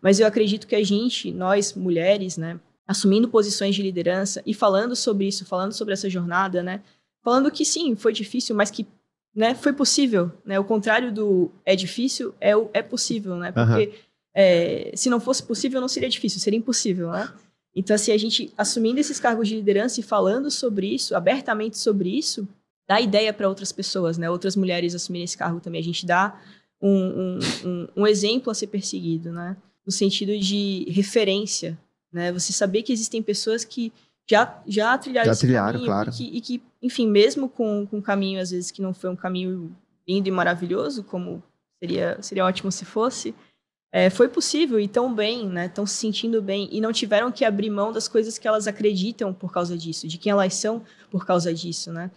Mas eu acredito que a gente, nós mulheres, né, assumindo posições de liderança e falando sobre isso, falando sobre essa jornada, né, falando que sim, foi difícil, mas que né, foi possível. Né? O contrário do é difícil é o é possível, né? Porque uhum. é, se não fosse possível, não seria difícil, seria impossível, né? Então, assim, a gente assumindo esses cargos de liderança e falando sobre isso, abertamente sobre isso, dá ideia para outras pessoas, né? Outras mulheres assumirem esse cargo também. A gente dá um, um, um, um exemplo a ser perseguido, né? No sentido de referência, né? Você saber que existem pessoas que já, já trilharam já esse trilharam, caminho claro. e, que, e que, enfim, mesmo com, com um caminho, às vezes, que não foi um caminho lindo e maravilhoso, como seria, seria ótimo se fosse, é, foi possível e tão bem, né? Estão se sentindo bem e não tiveram que abrir mão das coisas que elas acreditam por causa disso, de quem elas são por causa disso, né?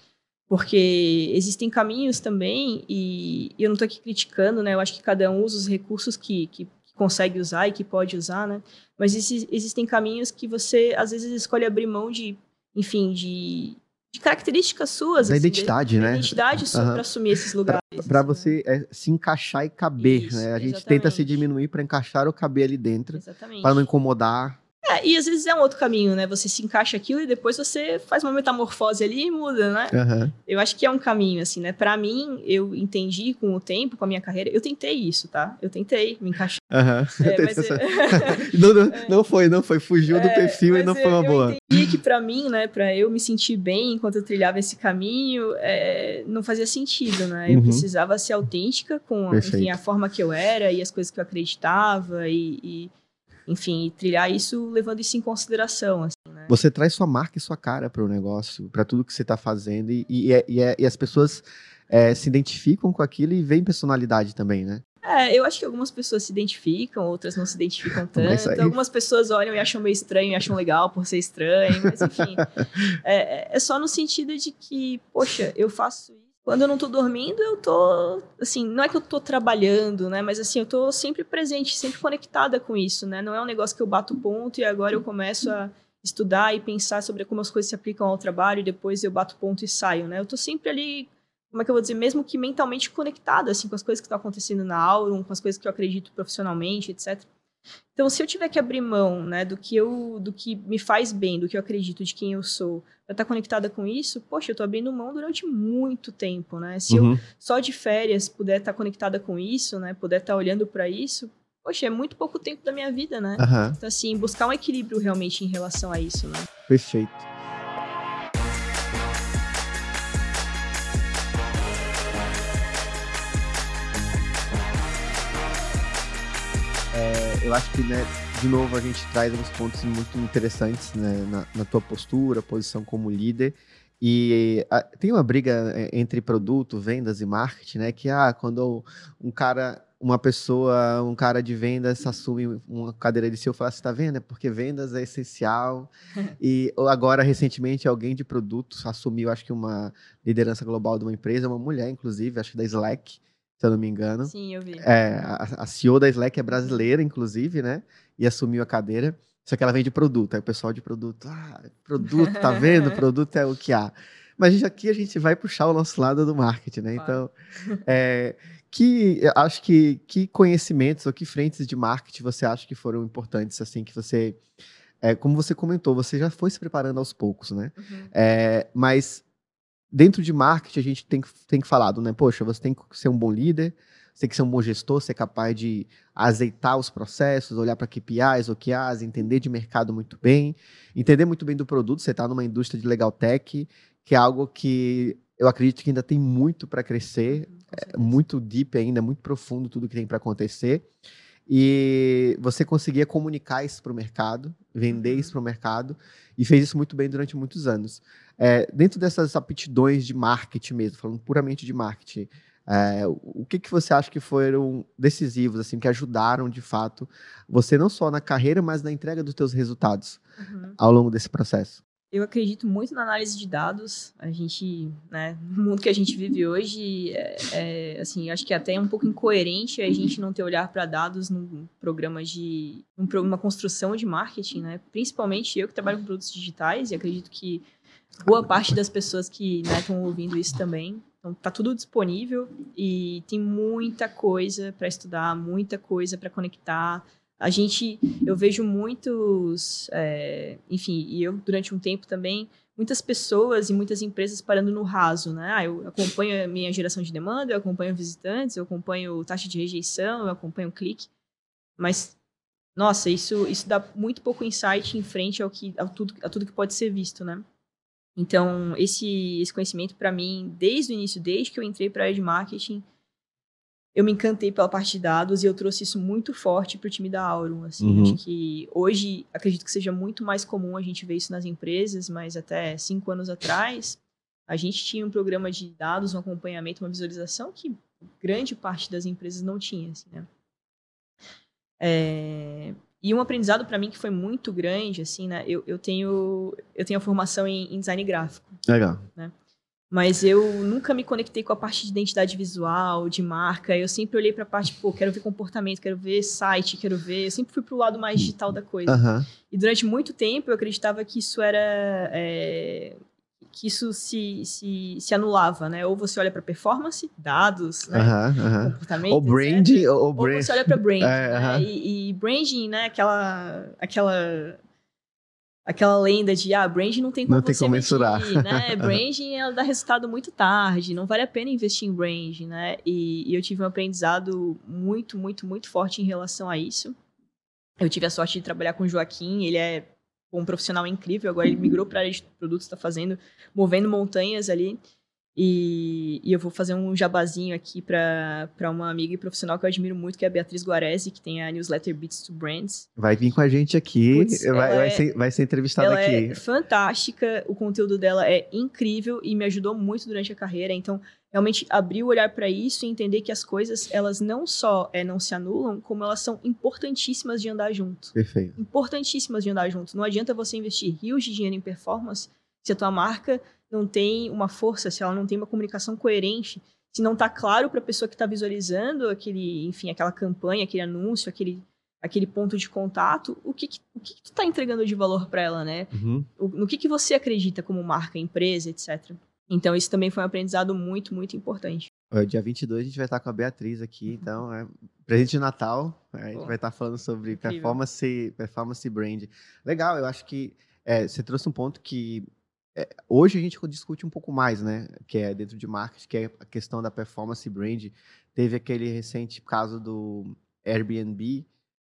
Porque existem caminhos também e eu não estou aqui criticando, né? Eu acho que cada um usa os recursos que, que consegue usar e que pode usar, né? Mas existem caminhos que você, às vezes, escolhe abrir mão de, enfim, de, de características suas. Da assim, identidade, de, né? Da identidade sua uhum. para assumir esses lugares. Para né? você é, se encaixar e caber, Isso, né? A gente exatamente. tenta se diminuir para encaixar ou caber ali dentro. Para não incomodar. É, e às vezes é um outro caminho, né? Você se encaixa aquilo e depois você faz uma metamorfose ali e muda, né? Uhum. Eu acho que é um caminho, assim, né? Para mim, eu entendi com o tempo, com a minha carreira, eu tentei isso, tá? Eu tentei me encaixar. Uhum. É, mas não, não, é. não, foi, não foi. Fugiu do é, perfil e não foi uma boa. Eu entendi que para mim, né? Para eu me sentir bem enquanto eu trilhava esse caminho, é, não fazia sentido, né? Eu uhum. precisava ser autêntica com enfim, a forma que eu era e as coisas que eu acreditava e, e enfim, trilhar isso levando isso em consideração. Assim, né? Você traz sua marca e sua cara para o negócio, para tudo que você está fazendo, e, e, é, e, é, e, as pessoas é, se identificam com aquilo e veem personalidade também, né? É, eu acho que algumas pessoas se identificam, outras não se identificam tanto. Algumas pessoas olham e acham meio estranho e acham legal por ser estranho, mas enfim. é, é, é só no sentido de que, poxa, eu faço isso quando eu não tô dormindo, eu tô, assim, não é que eu tô trabalhando, né? Mas assim, eu tô sempre presente, sempre conectada com isso, né? Não é um negócio que eu bato ponto e agora eu começo a estudar e pensar sobre como as coisas se aplicam ao trabalho e depois eu bato ponto e saio, né? Eu tô sempre ali, como é que eu vou dizer, mesmo que mentalmente conectada, assim, com as coisas que estão acontecendo na aula, com as coisas que eu acredito profissionalmente, etc. Então, se eu tiver que abrir mão, né, do que eu, do que me faz bem, do que eu acredito, de quem eu sou, para estar tá conectada com isso, poxa, eu estou abrindo mão durante muito tempo, né? Se uhum. eu só de férias puder estar tá conectada com isso, né, puder estar tá olhando para isso, poxa, é muito pouco tempo da minha vida, né? Uhum. Então, assim, buscar um equilíbrio realmente em relação a isso, né? Perfeito. Eu acho que, né, de novo, a gente traz alguns pontos muito interessantes né, na, na tua postura, posição como líder. E a, tem uma briga é, entre produto, vendas e marketing, né? Que ah, quando um cara, uma pessoa, um cara de vendas assume uma cadeira de CEO, fala assim, tá vendo? É porque vendas é essencial. e agora, recentemente, alguém de produtos assumiu, acho que uma liderança global de uma empresa, uma mulher, inclusive, acho que da Slack se eu não me engano. Sim, eu vi. É, a, a CEO da Slack é brasileira, inclusive, né? E assumiu a cadeira. Só que ela vende produto. Aí o pessoal de produto, ah, produto, tá vendo? produto é o que há. Mas aqui a gente vai puxar o nosso lado do marketing, né? Então, é, que acho que que conhecimentos ou que frentes de marketing você acha que foram importantes, assim, que você é, como você comentou, você já foi se preparando aos poucos, né? Uhum. É, mas dentro de marketing a gente tem, tem que falar, né? Poxa, você tem que ser um bom líder, você tem que ser um bom gestor, ser capaz de azeitar os processos, olhar para KPIs, OKRs, entender de mercado muito bem, entender muito bem do produto. Você está numa indústria de legal tech, que é algo que eu acredito que ainda tem muito para crescer, Uhum, é muito deep ainda, muito profundo tudo que tem para acontecer. E você conseguia comunicar isso para o mercado, vender Uhum. isso para o mercado, e fez isso muito bem durante muitos anos. É, dentro dessas aptidões de marketing mesmo, falando puramente de marketing, é, o que, que você acha que foram decisivos, assim, que ajudaram de fato você não só na carreira, mas na entrega dos teus resultados Uhum. ao longo desse processo? Eu acredito muito na análise de dados. A gente, né, no mundo que a gente vive hoje, é, é, assim, acho que até é um pouco incoerente a gente não ter olhar para dados num programa de, num uma construção de marketing, né? Principalmente eu que trabalho com produtos digitais e acredito que boa parte das pessoas que estão ouvindo isso também. Então, tá tudo disponível e tem muita coisa para estudar, muita coisa para conectar. A gente, eu vejo muitos, é, enfim, e eu durante um tempo também, muitas pessoas e muitas empresas parando no raso, né? Ah, eu acompanho a minha geração de demanda, eu acompanho visitantes, eu acompanho taxa de rejeição, eu acompanho clique, mas nossa, isso isso dá muito pouco insight em frente ao que a tudo, a tudo que pode ser visto, né? Então, esse esse conhecimento para mim, desde o início, desde que eu entrei para a área de marketing, eu me encantei pela parte de dados e eu trouxe isso muito forte para o time da Aurum. Assim, Uhum. acho que hoje acredito que seja muito mais comum a gente ver isso nas empresas, mas até cinco anos atrás a gente tinha um programa de dados, um acompanhamento, uma visualização que grande parte das empresas não tinha. Assim, né? É, E um aprendizado para mim que foi muito grande, assim, né? Eu, eu tenho eu tenho a formação em, em design gráfico. Legal. Mas eu nunca me conectei com a parte de identidade visual, de marca. Eu sempre olhei para a parte, pô, quero ver comportamento, quero ver site, quero ver. Eu sempre fui pro lado mais digital da coisa. Aham. E durante muito tempo eu acreditava que isso era. é, que isso se, se, se anulava, né? Ou você olha para performance, dados, né? Aham. Aham. comportamento. Ou branding, ou, ou brand. você olha para branding. É, né? aham. e, e branding, né? Aquela. aquela aquela lenda de ah, branding não tem como Não tem como medir, mensurar. né? branding ela dá resultado muito tarde, não vale a pena investir em branding, né? E, e eu tive um aprendizado muito, muito, muito forte em relação a isso. Eu tive a sorte de trabalhar com o Joaquim, ele é um profissional incrível, agora ele migrou para a área de produtos, está fazendo, movendo montanhas ali. E, e eu vou fazer um jabazinho aqui para uma amiga e profissional que eu admiro muito, que é a Beatriz Guarese, que tem a newsletter Beats to Brands. Vai vir com a gente aqui, Putz, vai, ela vai é- ser, vai ser entrevistada Ela aqui. é fantástica, o conteúdo dela é incrível e me ajudou muito durante a carreira. Então, realmente abrir o olhar para isso e entender que as coisas, elas não só é, não se anulam, como elas são importantíssimas de andar junto. Perfeito. Importantíssimas de andar junto. Não adianta você investir rios de dinheiro em performance se a tua marca não tem uma força, se ela não tem uma comunicação coerente, se não está claro para a pessoa que está visualizando aquele, enfim, aquela campanha, aquele anúncio, aquele, aquele ponto de contato, o que, que- o que, que tu está entregando de valor para ela, né? Uhum. o- no que, que você acredita como marca, empresa, etc. Então, isso também foi um aprendizado muito, muito importante. Dia 22 a gente vai estar com a Beatriz aqui, então é presente de Natal. né, A gente Pô, vai estar falando sobre incrível. performance, performance brand. Legal, eu acho que é, você trouxe um ponto que é, hoje a gente discute um pouco mais, né? Que é dentro de marketing, que é a questão da performance brand. Teve aquele recente caso do Airbnb,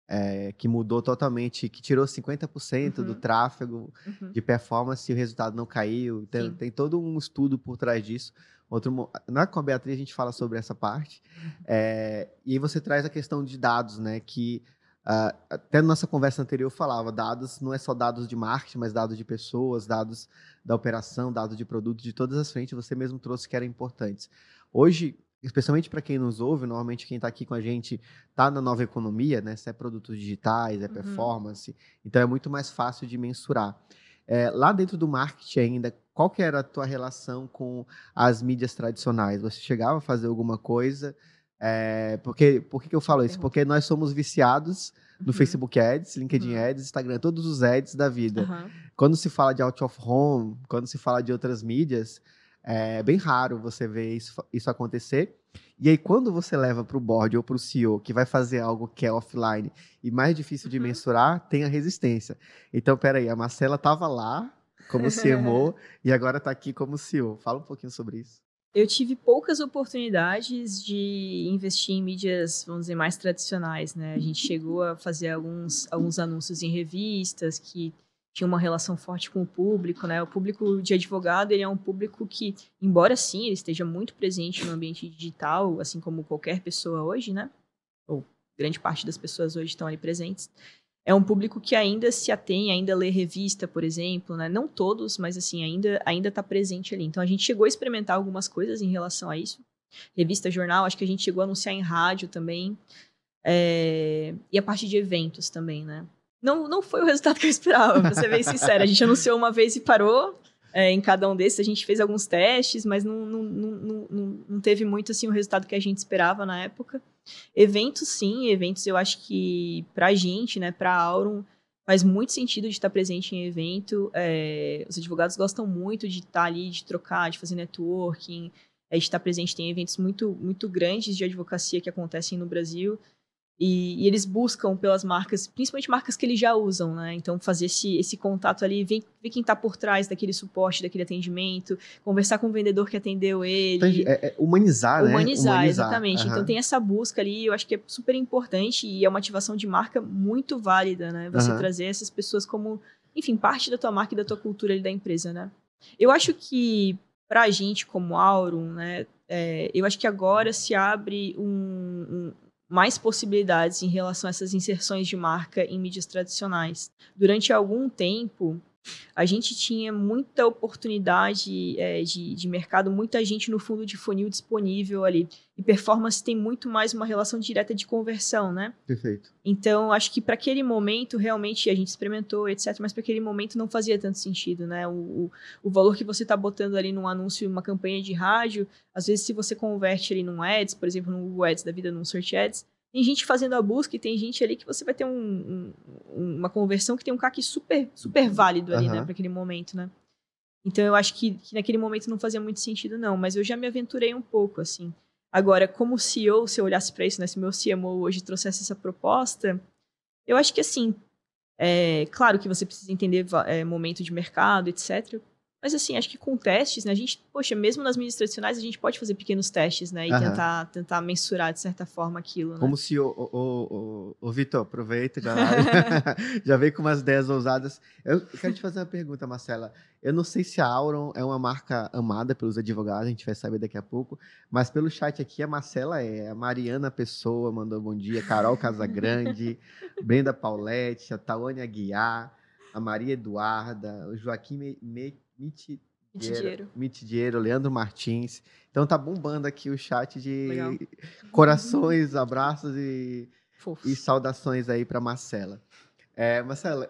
é, que mudou totalmente, que tirou 50% do Uhum. tráfego Uhum. de performance e o resultado não caiu. Tem, Sim. tem todo um estudo por trás disso. Outro, na com a Beatriz a gente fala sobre essa parte. É, e aí você traz a questão de dados, né? Que ah, até na nossa conversa anterior eu falava, dados não é só dados de marketing, mas dados de pessoas, dados da operação, dados de produto, de todas as frentes, você mesmo trouxe que eram importantes. Hoje, especialmente para quem nos ouve, normalmente quem está aqui com a gente está na nova economia, né? Se é produtos digitais, é Uhum. performance, então é muito mais fácil de mensurar. É, lá dentro do marketing ainda, qual que era a tua relação com as mídias tradicionais? Você chegava a fazer alguma coisa? É, porque, por que, que eu falo isso? Porque nós somos viciados no Uhum. Facebook Ads, LinkedIn Uhum. Ads, Instagram, todos os ads da vida. Aham. Quando se fala de out of home, quando se fala de outras mídias, É bem raro você ver isso, isso acontecer. E aí, quando você leva para o board ou para o CEO que vai fazer algo que é offline e mais difícil de uhum. mensurar, tem a resistência. Então, peraí, a Marcela estava lá como CMO e agora está aqui como CEO. Fala um pouquinho sobre isso. Eu tive poucas oportunidades de investir em mídias, vamos dizer, mais tradicionais, né? A gente chegou a fazer alguns, alguns anúncios em revistas que tinha uma relação forte com o público, né? O público de advogado, ele é um público que, embora sim, ele esteja muito presente no ambiente digital, assim como qualquer pessoa hoje, né? Ou grande parte das pessoas hoje estão ali presentes. É um público que ainda se atém, ainda lê revista, por exemplo, né? Não todos, mas assim, ainda ainda está presente ali. Então a gente chegou a experimentar algumas coisas em relação a isso. Revista, jornal, acho que a gente chegou a anunciar em rádio também. É... E a parte de eventos também, né? não, não foi o resultado que eu esperava, pra ser bem sincera. A gente anunciou uma vez e parou. É, em cada um desses, a gente fez alguns testes, mas não, não, não, não, não teve muito assim o resultado que a gente esperava na época. Eventos, sim, eventos eu acho que pra gente, né, pra Auron, faz muito sentido de estar presente em evento. É, os advogados gostam muito de estar ali, de trocar, de fazer networking, é, de estar presente. Tem eventos muito, muito grandes de advocacia que acontecem no Brasil. E, e, eles buscam pelas marcas, principalmente marcas que eles já usam, né? Então, fazer esse, esse contato ali, ver, ver quem está por trás daquele suporte, daquele atendimento, conversar com o vendedor que atendeu ele. É, é humanizar, né? Humanizar, humanizar. exatamente. Uhum. Então, tem essa busca ali, eu acho que é super importante e é uma ativação de marca muito válida, né? Você uhum. trazer essas pessoas como, enfim, parte da tua marca e da tua cultura ali da empresa, né? Eu acho que, para a gente como Aurum, né? É, eu acho que agora se abre um, um mais possibilidades em relação a essas inserções de marca em mídias tradicionais. Durante algum tempo, a gente tinha muita oportunidade é, de, de mercado, muita gente no fundo de funil disponível ali. E performance tem muito mais uma relação direta de conversão, né? Perfeito. Então, acho que para aquele momento, realmente, a gente experimentou, etc., mas para aquele momento não fazia tanto sentido, né? O, o, o valor que você está botando ali num anúncio, uma campanha de rádio, às vezes, se você converte ali num ads, por exemplo, no Google Ads da vida, num Search Ads, tem gente fazendo a busca e tem gente ali que você vai ter um, um, uma conversão que tem um CAC super, super válido ali, uhum. né, para aquele momento, né? Então eu acho que, que, naquele momento não fazia muito sentido, não, mas eu já me aventurei um pouco, assim. Agora, como CEO, se eu olhasse para isso, né, se meu CMO hoje trouxesse essa proposta, eu acho que assim, é claro que você precisa entender é, momento de mercado, etc. Mas assim, acho que com testes, né? A gente, poxa, mesmo nas mídias tradicionais, a gente pode fazer pequenos testes, né? E uhum. tentar, tentar mensurar, de certa forma, aquilo. Né? Como se o, o, o, o Vitor, aproveita, já, já veio com umas ideias ousadas. Eu quero te fazer uma pergunta, Marcela. Eu não sei se a Auron é uma marca amada pelos advogados, a gente vai saber daqui a pouco. Mas pelo chat aqui, a Marcela é. A Mariana Pessoa mandou bom dia, Carol Casagrande, Brenda Paulette, a Tawane Aguiar, a Maria Eduarda, o Joaquim Me, Me Mitidiero, Mitidiero, Leandro Martins. Então tá bombando aqui o chat de Legal. corações, abraços e, e saudações aí para Marcela. É, Marcela,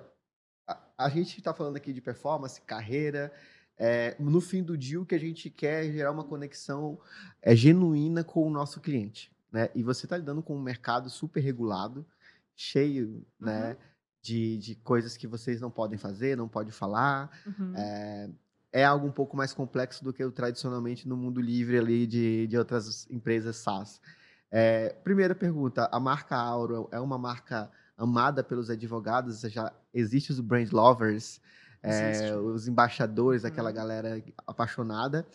a, a gente está falando aqui de performance, carreira. É, no fim do dia, o que a gente quer é gerar uma conexão é, genuína com o nosso cliente. Né? E você está lidando com um mercado super regulado, cheio, né? uhum. né? De, de coisas que vocês não podem fazer, não podem falar. Uhum. É, é, algo um pouco mais complexo do que o tradicionalmente no mundo livre ali de, de outras empresas SaaS. É, primeira pergunta, a marca Auro é uma marca amada pelos advogados? Já existe os brand lovers, é, os embaixadores, aquela uhum. galera apaixonada.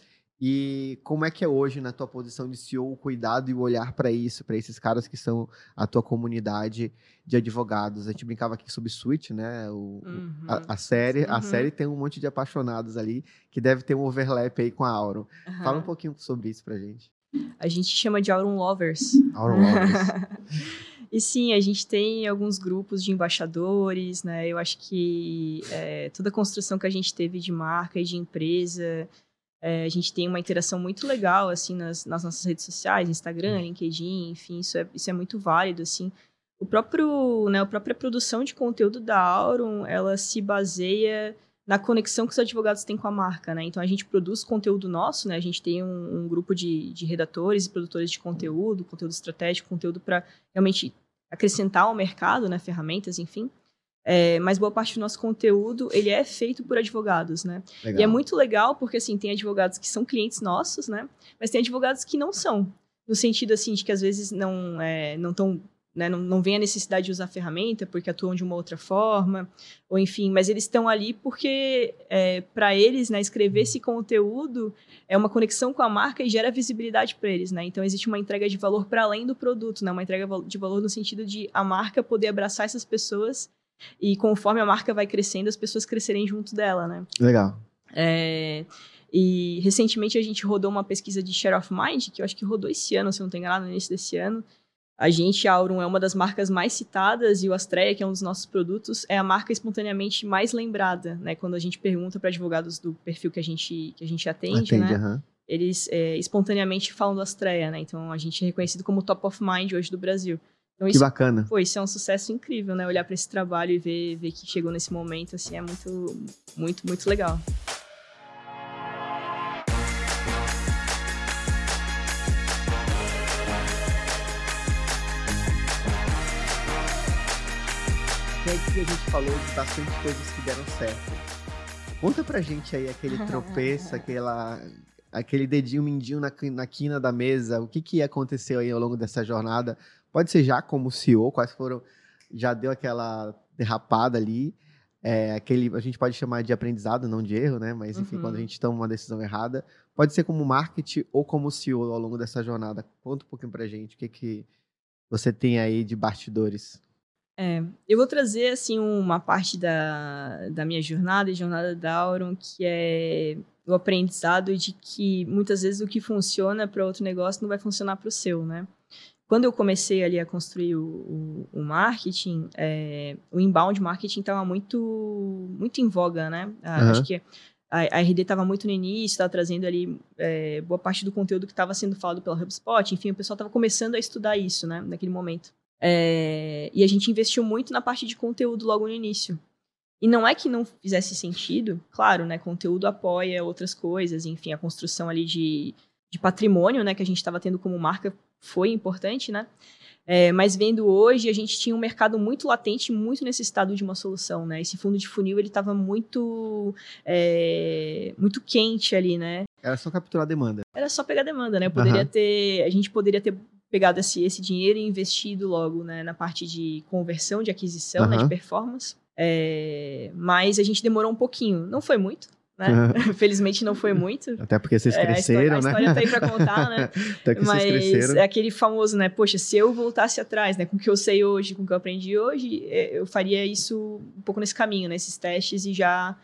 E como é que é hoje, na tua posição de CEO, o cuidado e o olhar para isso, para esses caras que são a tua comunidade de advogados? A gente brincava aqui sobre Switch, né? O, uhum. a, a, série, uhum. a série tem um monte de apaixonados ali que deve ter um overlap aí com a Auron. Uhum. Fala um pouquinho sobre isso pra gente. A gente chama de Auron Lovers. Auron Lovers. E sim, a gente tem alguns grupos de embaixadores, né? Eu acho que é, toda a construção que a gente teve de marca e de empresa é, a gente tem uma interação muito legal, assim, nas, nas, nossas redes sociais, Instagram. LinkedIn, enfim, isso é, isso é muito válido, assim. O próprio, né, a própria produção de conteúdo da Aurum, ela se baseia na conexão que os advogados têm com a marca, né? Então, a gente produz conteúdo nosso, né? A gente tem um, um grupo de, de redatores e produtores de conteúdo, conteúdo estratégico, conteúdo para realmente acrescentar ao mercado, né? Ferramentas, enfim. É, mas boa parte do nosso conteúdo, ele é feito por advogados, né? Legal. E é muito legal porque, assim, tem advogados que são clientes nossos, né? Mas tem advogados que não são. No sentido, assim, de que às vezes não é, não estão né, não, não vem a necessidade de usar a ferramenta porque atuam de uma outra forma, ou enfim, mas eles estão ali porque, é, para eles, né, escrever esse conteúdo é uma conexão com a marca e gera visibilidade para eles, né? Então existe uma entrega de valor para além do produto, né? Uma entrega de valor no sentido de a marca poder abraçar essas pessoas e conforme a marca vai crescendo, as pessoas crescerem junto dela, né? Legal. É, e recentemente a gente rodou uma pesquisa de share of mind, que eu acho que rodou esse ano, se eu não estou enganado, no início desse ano, a gente, a Aurum, é uma das marcas mais citadas e o Astrea, que é um dos nossos produtos, é a marca espontaneamente mais lembrada, né? Quando a gente pergunta para advogados do perfil que a gente, que a gente atende, Atende, né? aham. Eles é, espontaneamente falam do Astrea, né? Então a gente é reconhecido como top of mind hoje do Brasil. Então Que isso, bacana. pô, isso é um sucesso incrível, né? Olhar para esse trabalho e ver, ver que chegou nesse momento, assim, é muito, muito, muito legal. Até aqui a gente falou de bastante coisas que deram certo. Conta pra gente aí aquele tropeço, aquela, aquele dedinho mindinho na, na quina da mesa. O que, que aconteceu aí ao longo dessa jornada? Pode ser já como CEO, quais foram. Já deu aquela derrapada ali. É, aquele, a gente pode chamar de aprendizado, não de erro, né? Mas enfim, Uhum. quando a gente toma uma decisão errada, pode ser como marketing ou como CEO ao longo dessa jornada. Conta um pouquinho pra gente o que, que você tem aí de bastidores. É, eu vou trazer assim uma parte da, da minha jornada e jornada da Auron, que é o aprendizado de que muitas vezes o que funciona para outro negócio não vai funcionar para o seu, né? Quando eu comecei ali a construir o, o, o marketing, é, o inbound marketing estava muito, muito em voga, né? Ah, Aham. Acho que a, a RD estava muito no início, estava trazendo ali é, boa parte do conteúdo que estava sendo falado pela HubSpot, enfim, o pessoal estava começando a estudar isso, né? Naquele momento. É, e a gente investiu muito na parte de conteúdo logo no início. E não é que não fizesse sentido, claro, né? Conteúdo apoia outras coisas, enfim, a construção ali de, de patrimônio, né? Que a gente estava tendo como marca foi importante, né? É, mas vendo hoje, a gente tinha um mercado muito latente, muito necessitado de uma solução, né? Esse fundo de funil, ele estava muito, é, muito quente ali, né? Era só capturar a demanda. era só pegar demanda, né? Poderia Aham. ter, a gente poderia ter pegado esse, esse dinheiro e investido logo, né, na parte de conversão, de aquisição, né, Aham. de performance. É, mas a gente demorou um pouquinho, não foi muito, né? Felizmente não foi muito. Até porque vocês É, a cresceram, história, né? a história tá aí pra contar, né? Até que Mas vocês cresceram. é aquele famoso, né? Poxa, se eu voltasse atrás, né, com o que eu sei hoje, com o que eu aprendi hoje, é, eu faria isso um pouco nesse caminho, nesses testes e já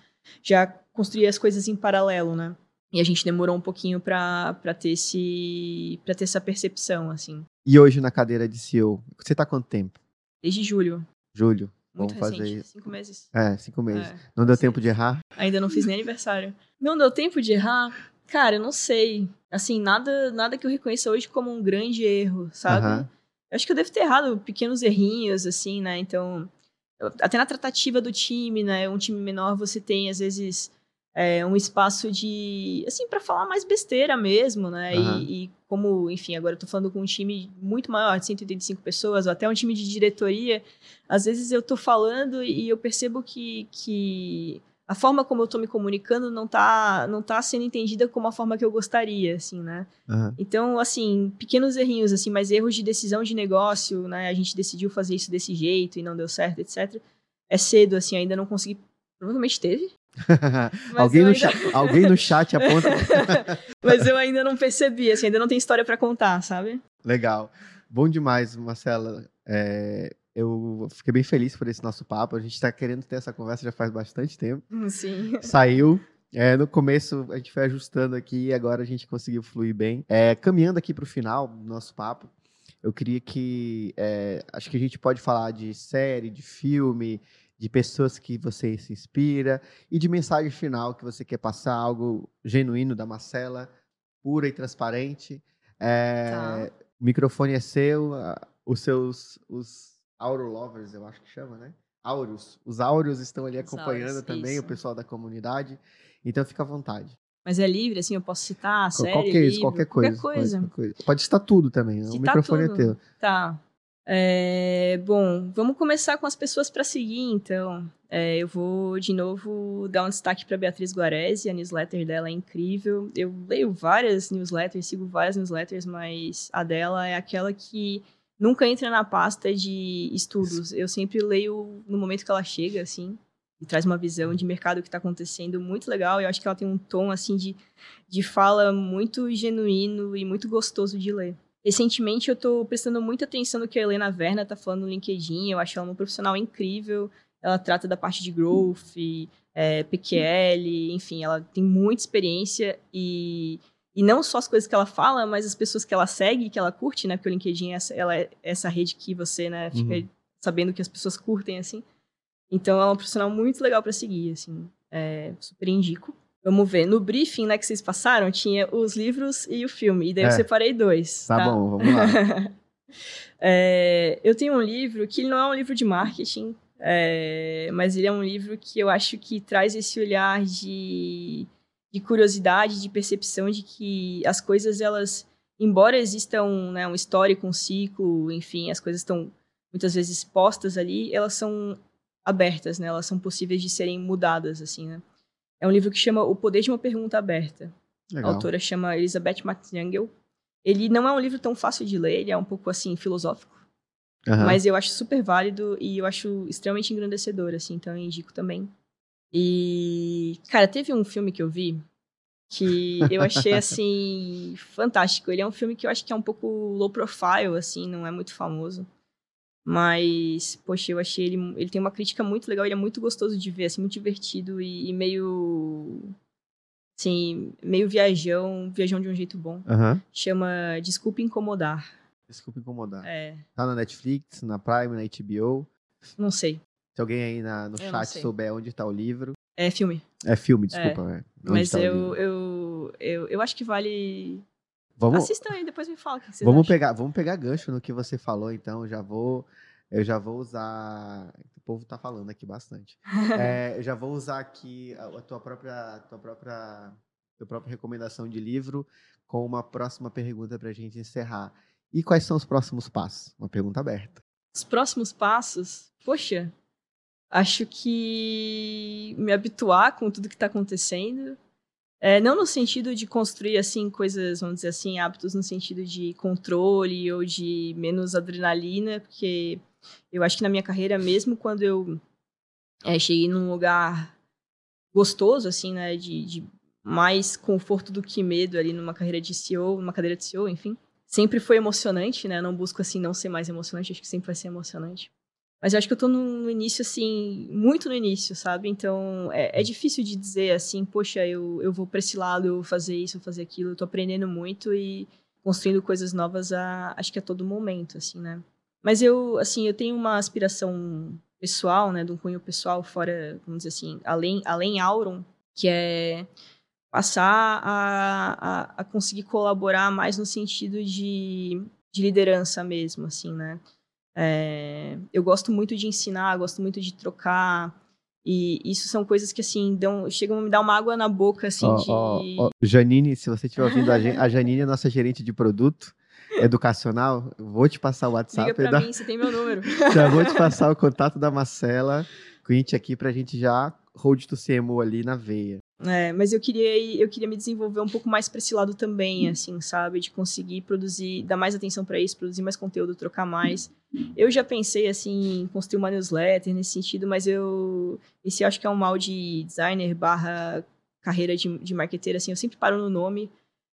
já construir as coisas em paralelo, né? E a gente demorou um pouquinho pra pra ter esse para ter essa percepção, assim. E hoje na cadeira de CEO, você tá há quanto tempo? Desde julho, Julho? Muito Vamos fazer recente, isso. cinco meses. É, cinco meses. É, Não deu tempo de errar? Ainda não fiz nem aniversário. Não deu tempo de errar? Cara, eu não sei. Assim, nada, nada que eu reconheça hoje como um grande erro, sabe? Eu acho que eu devo ter errado pequenos errinhos, assim, né? Então, até na tratativa do time, né? Um time menor, você tem, às vezes, é, um espaço de, assim, para falar mais besteira mesmo, né? E- Aham. E, como, enfim, agora eu tô falando com um time muito maior, de 185 pessoas, ou até um time de diretoria, às vezes eu tô falando e eu percebo que, que a forma como eu tô me comunicando não tá, não tá sendo entendida como a forma que eu gostaria, assim, né? aham. Então, assim, pequenos errinhos, assim, mas erros de decisão de negócio, né? A gente decidiu fazer isso desse jeito e não deu certo, etc. É cedo, assim, ainda não consegui. Provavelmente teve. Alguém, no ainda- chat, alguém no chat aponta. Mas eu ainda não percebi, assim, ainda não tem história pra contar, sabe? Legal. Bom demais, Marcela. É, eu fiquei bem feliz por esse nosso papo. A gente está querendo ter essa conversa já faz bastante tempo. Hum, Sim. Saiu. É, no começo a gente foi ajustando aqui e agora a gente conseguiu fluir bem. É, caminhando aqui para o final do nosso papo, eu queria que. é, acho que a gente pode falar de série, de filme, de pessoas que você se inspira e de mensagem final que você quer passar, algo genuíno da Marcela, pura e transparente. É, Tá. O microfone é seu, os seus. Os Auro Lovers, eu acho que chama, né? Áureos. Os Áureos estão ali acompanhando Áureos, também, isso. o pessoal da comunidade. Então fica à vontade. Mas é livre, assim, eu posso citar a série, qualquer, isso, livro, qualquer coisa. qualquer coisa. Qualquer coisa. Pode estar tudo também. o Citar microfone tudo. é teu. Tá. É, bom, vamos começar com as pessoas para seguir, então. É, eu vou de novo dar um destaque para Beatriz Guarese, a newsletter dela é incrível. Eu leio várias newsletters, sigo várias newsletters, mas a dela é aquela que nunca entra na pasta de estudos. Eu sempre leio no momento que ela chega, assim, e traz uma visão de mercado que está acontecendo muito legal. Eu acho que ela tem um tom, assim, de, de fala muito genuíno e muito gostoso de ler. Recentemente eu estou prestando muita atenção no que a Helena Verna está falando no LinkedIn. Eu acho ela uma profissional incrível. Ela trata da parte de growth, é, PQL, enfim, ela tem muita experiência e, e não só as coisas que ela fala, mas as pessoas que ela segue, que ela curte, né? Porque o LinkedIn é essa, ela é essa rede que você, né, fica uhum. sabendo que as pessoas curtem, assim. Então, ela é uma profissional muito legal para seguir, assim. É, super indico. Vamos ver. No briefing, né, que vocês passaram, tinha os livros e o filme. E daí é. eu separei dois. Tá, tá? bom, vamos lá. é, eu tenho um livro que não é um livro de marketing, é, mas ele é um livro que eu acho que traz esse olhar de, de curiosidade, de percepção de que as coisas, elas, embora existam né, um histórico, um ciclo, enfim, as coisas estão muitas vezes postas ali, elas são abertas, né? Elas são possíveis de serem mudadas, assim, né? É um livro que chama O Poder de uma Pergunta Aberta. Legal. A autora chama Elizabeth McDaniel. Ele não é um livro tão fácil de ler, ele é um pouco, assim, filosófico. Uhum. Mas eu acho super válido e eu acho extremamente engrandecedor, assim, então eu indico também. E, cara, teve um filme que eu vi que eu achei, assim, fantástico. Ele é um filme que eu acho que é um pouco low profile, assim, não é muito famoso. Mas, poxa, eu achei ele. Ele tem uma crítica muito legal, ele é muito gostoso de ver, assim, muito divertido e, e meio. Assim, meio viajão, viajão de um jeito bom. Uhum. Chama Desculpe Incomodar. Desculpe incomodar. É. Tá na Netflix, na Prime, na HBO. Não sei. Se alguém aí na, no eu chat souber onde tá o livro. É filme. É filme, desculpa. É. É. Mas tá eu, eu, eu, eu acho que vale. Vamos, Assistam aí, depois me fala o que vocês vamos acham. pegar Vamos pegar gancho no que você falou, então. Já vou. Eu já vou usar. O povo tá falando aqui bastante. é, eu já vou usar aqui a, tua própria. A tua própria. Tua própria recomendação de livro com uma próxima pergunta para a gente encerrar. E quais são os próximos passos? Uma pergunta aberta. Os próximos passos? Poxa, acho que me habituar com tudo que está acontecendo. É, não no sentido de construir assim coisas, vamos dizer assim, hábitos no sentido de controle ou de menos adrenalina, porque eu acho que na minha carreira, mesmo quando eu é, cheguei num lugar gostoso, assim, né, de, de mais conforto do que medo ali numa carreira de CEO, numa cadeira de CEO, enfim sempre foi emocionante, né? Não busco, assim, não ser mais emocionante, acho que sempre vai ser emocionante. Mas eu acho que eu tô no início, assim, muito no início, sabe? Então, é, é difícil de dizer, assim, poxa, eu, eu vou pra esse lado, eu vou fazer isso, eu vou fazer aquilo. Eu tô aprendendo muito e construindo coisas novas, a, acho que a todo momento, assim, né? Mas eu, assim, eu tenho uma aspiração pessoal, né? De um cunho pessoal fora, vamos dizer assim, além, além Auron, que é passar a, a, a, conseguir colaborar mais no sentido de, de liderança mesmo, assim, né? É, eu gosto muito de ensinar, gosto muito de trocar, e isso são coisas que, assim, dão, chegam a me dar uma água na boca, assim, oh, de... Oh, oh. Janine, se você estiver ouvindo, a, a Janine é nossa gerente de produto educacional, vou te passar o WhatsApp. Liga pra mim, você tem meu número. Já vou te passar o contato da Marcela, Quint aqui, pra gente já hold to CMO ali na veia. É, mas eu queria eu queria me desenvolver um pouco mais para esse lado também, assim, sabe, de conseguir produzir, dar mais atenção para isso, produzir mais conteúdo, trocar mais. Eu já pensei assim em construir uma newsletter nesse sentido, mas eu esse eu acho que é um mal de designer barra carreira de, de marqueteira, assim, eu sempre paro no nome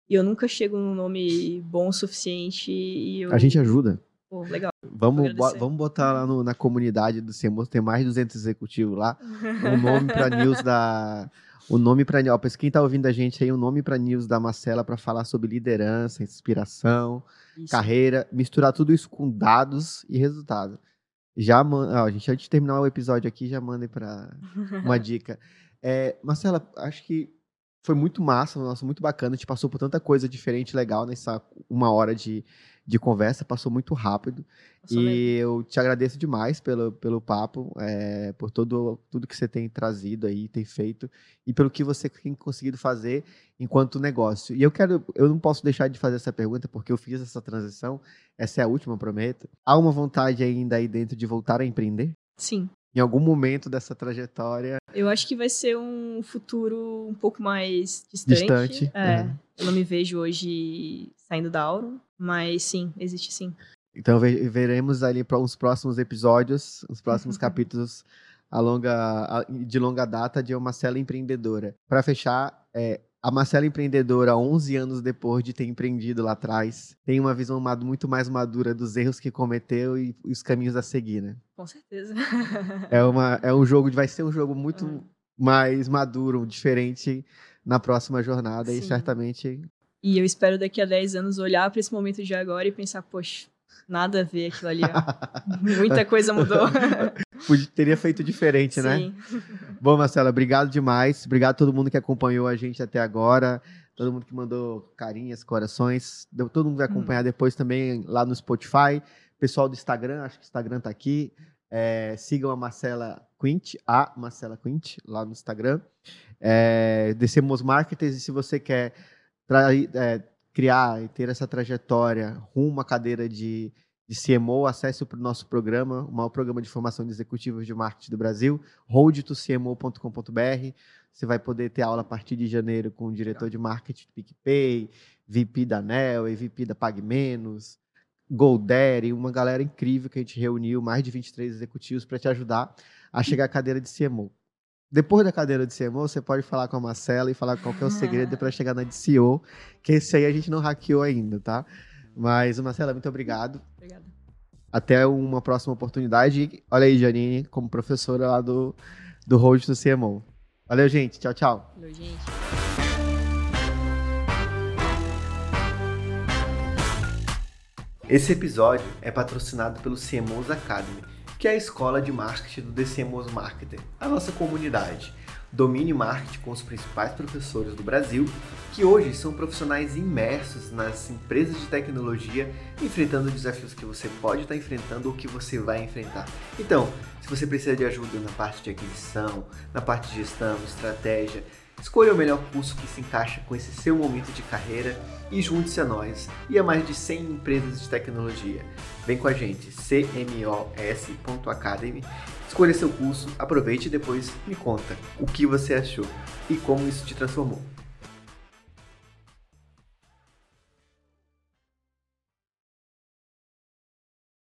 e eu nunca chego num nome bom o suficiente e eu... A gente ajuda. Pô, legal. Vamos, bo vamos botar lá no, na comunidade do CEMOS, tem mais de 200 executivos lá, um nome para news da o nome para quem está ouvindo a gente aí, o nome para news da Marcela para falar sobre liderança, inspiração, isso. carreira, misturar tudo isso com dados e resultado. Já manda, a gente antes de terminar o episódio aqui já manda para uma dica. É, Marcela, acho que foi muito massa, nossa, muito bacana. A gente passou por tanta coisa diferente, legal nessa uma hora de, de conversa, passou muito rápido. Passou e mesmo. eu te agradeço demais pelo, pelo papo, é, por todo, tudo que você tem trazido aí, tem feito, e pelo que você tem conseguido fazer enquanto negócio. E eu quero, eu não posso deixar de fazer essa pergunta, porque eu fiz essa transição, essa é a última, prometo. Há uma vontade ainda aí dentro de voltar a empreender? Sim. Em algum momento dessa trajetória Eu acho que vai ser um futuro um pouco mais distante. distante? É. Uhum. Eu não me vejo hoje saindo da Auron, mas sim, existe sim. Então ve- veremos ali para uns próximos episódios, os próximos capítulos a longa, a- de longa data de uma Marcela empreendedora. Para fechar, é, a Marcela empreendedora, 11 anos depois de ter empreendido lá atrás, tem uma visão muito mais madura dos erros que cometeu e os caminhos a seguir, né? Com certeza. É, uma, é um jogo, vai ser um jogo muito Uhum. mais maduro, diferente na próxima jornada e Sim. certamente E eu espero daqui a 10 anos olhar para esse momento de agora e pensar, poxa, nada a ver aquilo ali. Muita coisa mudou. podia- teria feito diferente, né? Bom, Marcela, obrigado demais. Obrigado a todo mundo que acompanhou a gente até agora. Todo mundo que mandou carinhas, corações. Todo mundo vai acompanhar depois também lá no Spotify. Pessoal do Instagram, acho que o Instagram tá aqui. É, sigam a Marcela Quint, a Marcela Quint, lá no Instagram. É, Descemos Marketers, e se você quer é, criar e ter essa trajetória rumo à cadeira de, de CMO, acesse o nosso programa, o maior programa de formação de executivos de marketing do Brasil, roadtocmo.com.br. Você vai poder ter aula a partir de janeiro com o diretor de marketing do PicPay, VP da Nel, VP da Pag Menos, Goldere, uma galera incrível que a gente reuniu, mais de 23 executivos para te ajudar a chegar à cadeira de CMO. Depois da cadeira de CMO, você pode falar com a Marcela e falar qual que é o segredo para chegar na de CEO, que esse aí a gente não hackeou ainda, tá? Mas, Marcela, muito obrigado. Obrigada. Até uma próxima oportunidade. Olha aí, Janine, como professora lá do, do Road do CMO. Valeu, gente. Tchau, tchau. Valeu, gente. Esse episódio é patrocinado pelo CMOs Academy, que é a escola de marketing do The CMOs Marketer, a nossa comunidade. Domine marketing com os principais professores do Brasil, que hoje são profissionais imersos nas empresas de tecnologia, enfrentando desafios que você pode estar enfrentando ou que você vai enfrentar. Então, se você precisa de ajuda na parte de aquisição, na parte de gestão, estratégia, escolha o melhor curso que se encaixa com esse seu momento de carreira e junte-se a nós e a mais de 100 empresas de tecnologia. Vem com a gente, cmos.academy, escolha seu curso, aproveite e depois me conta o que você achou e como isso te transformou.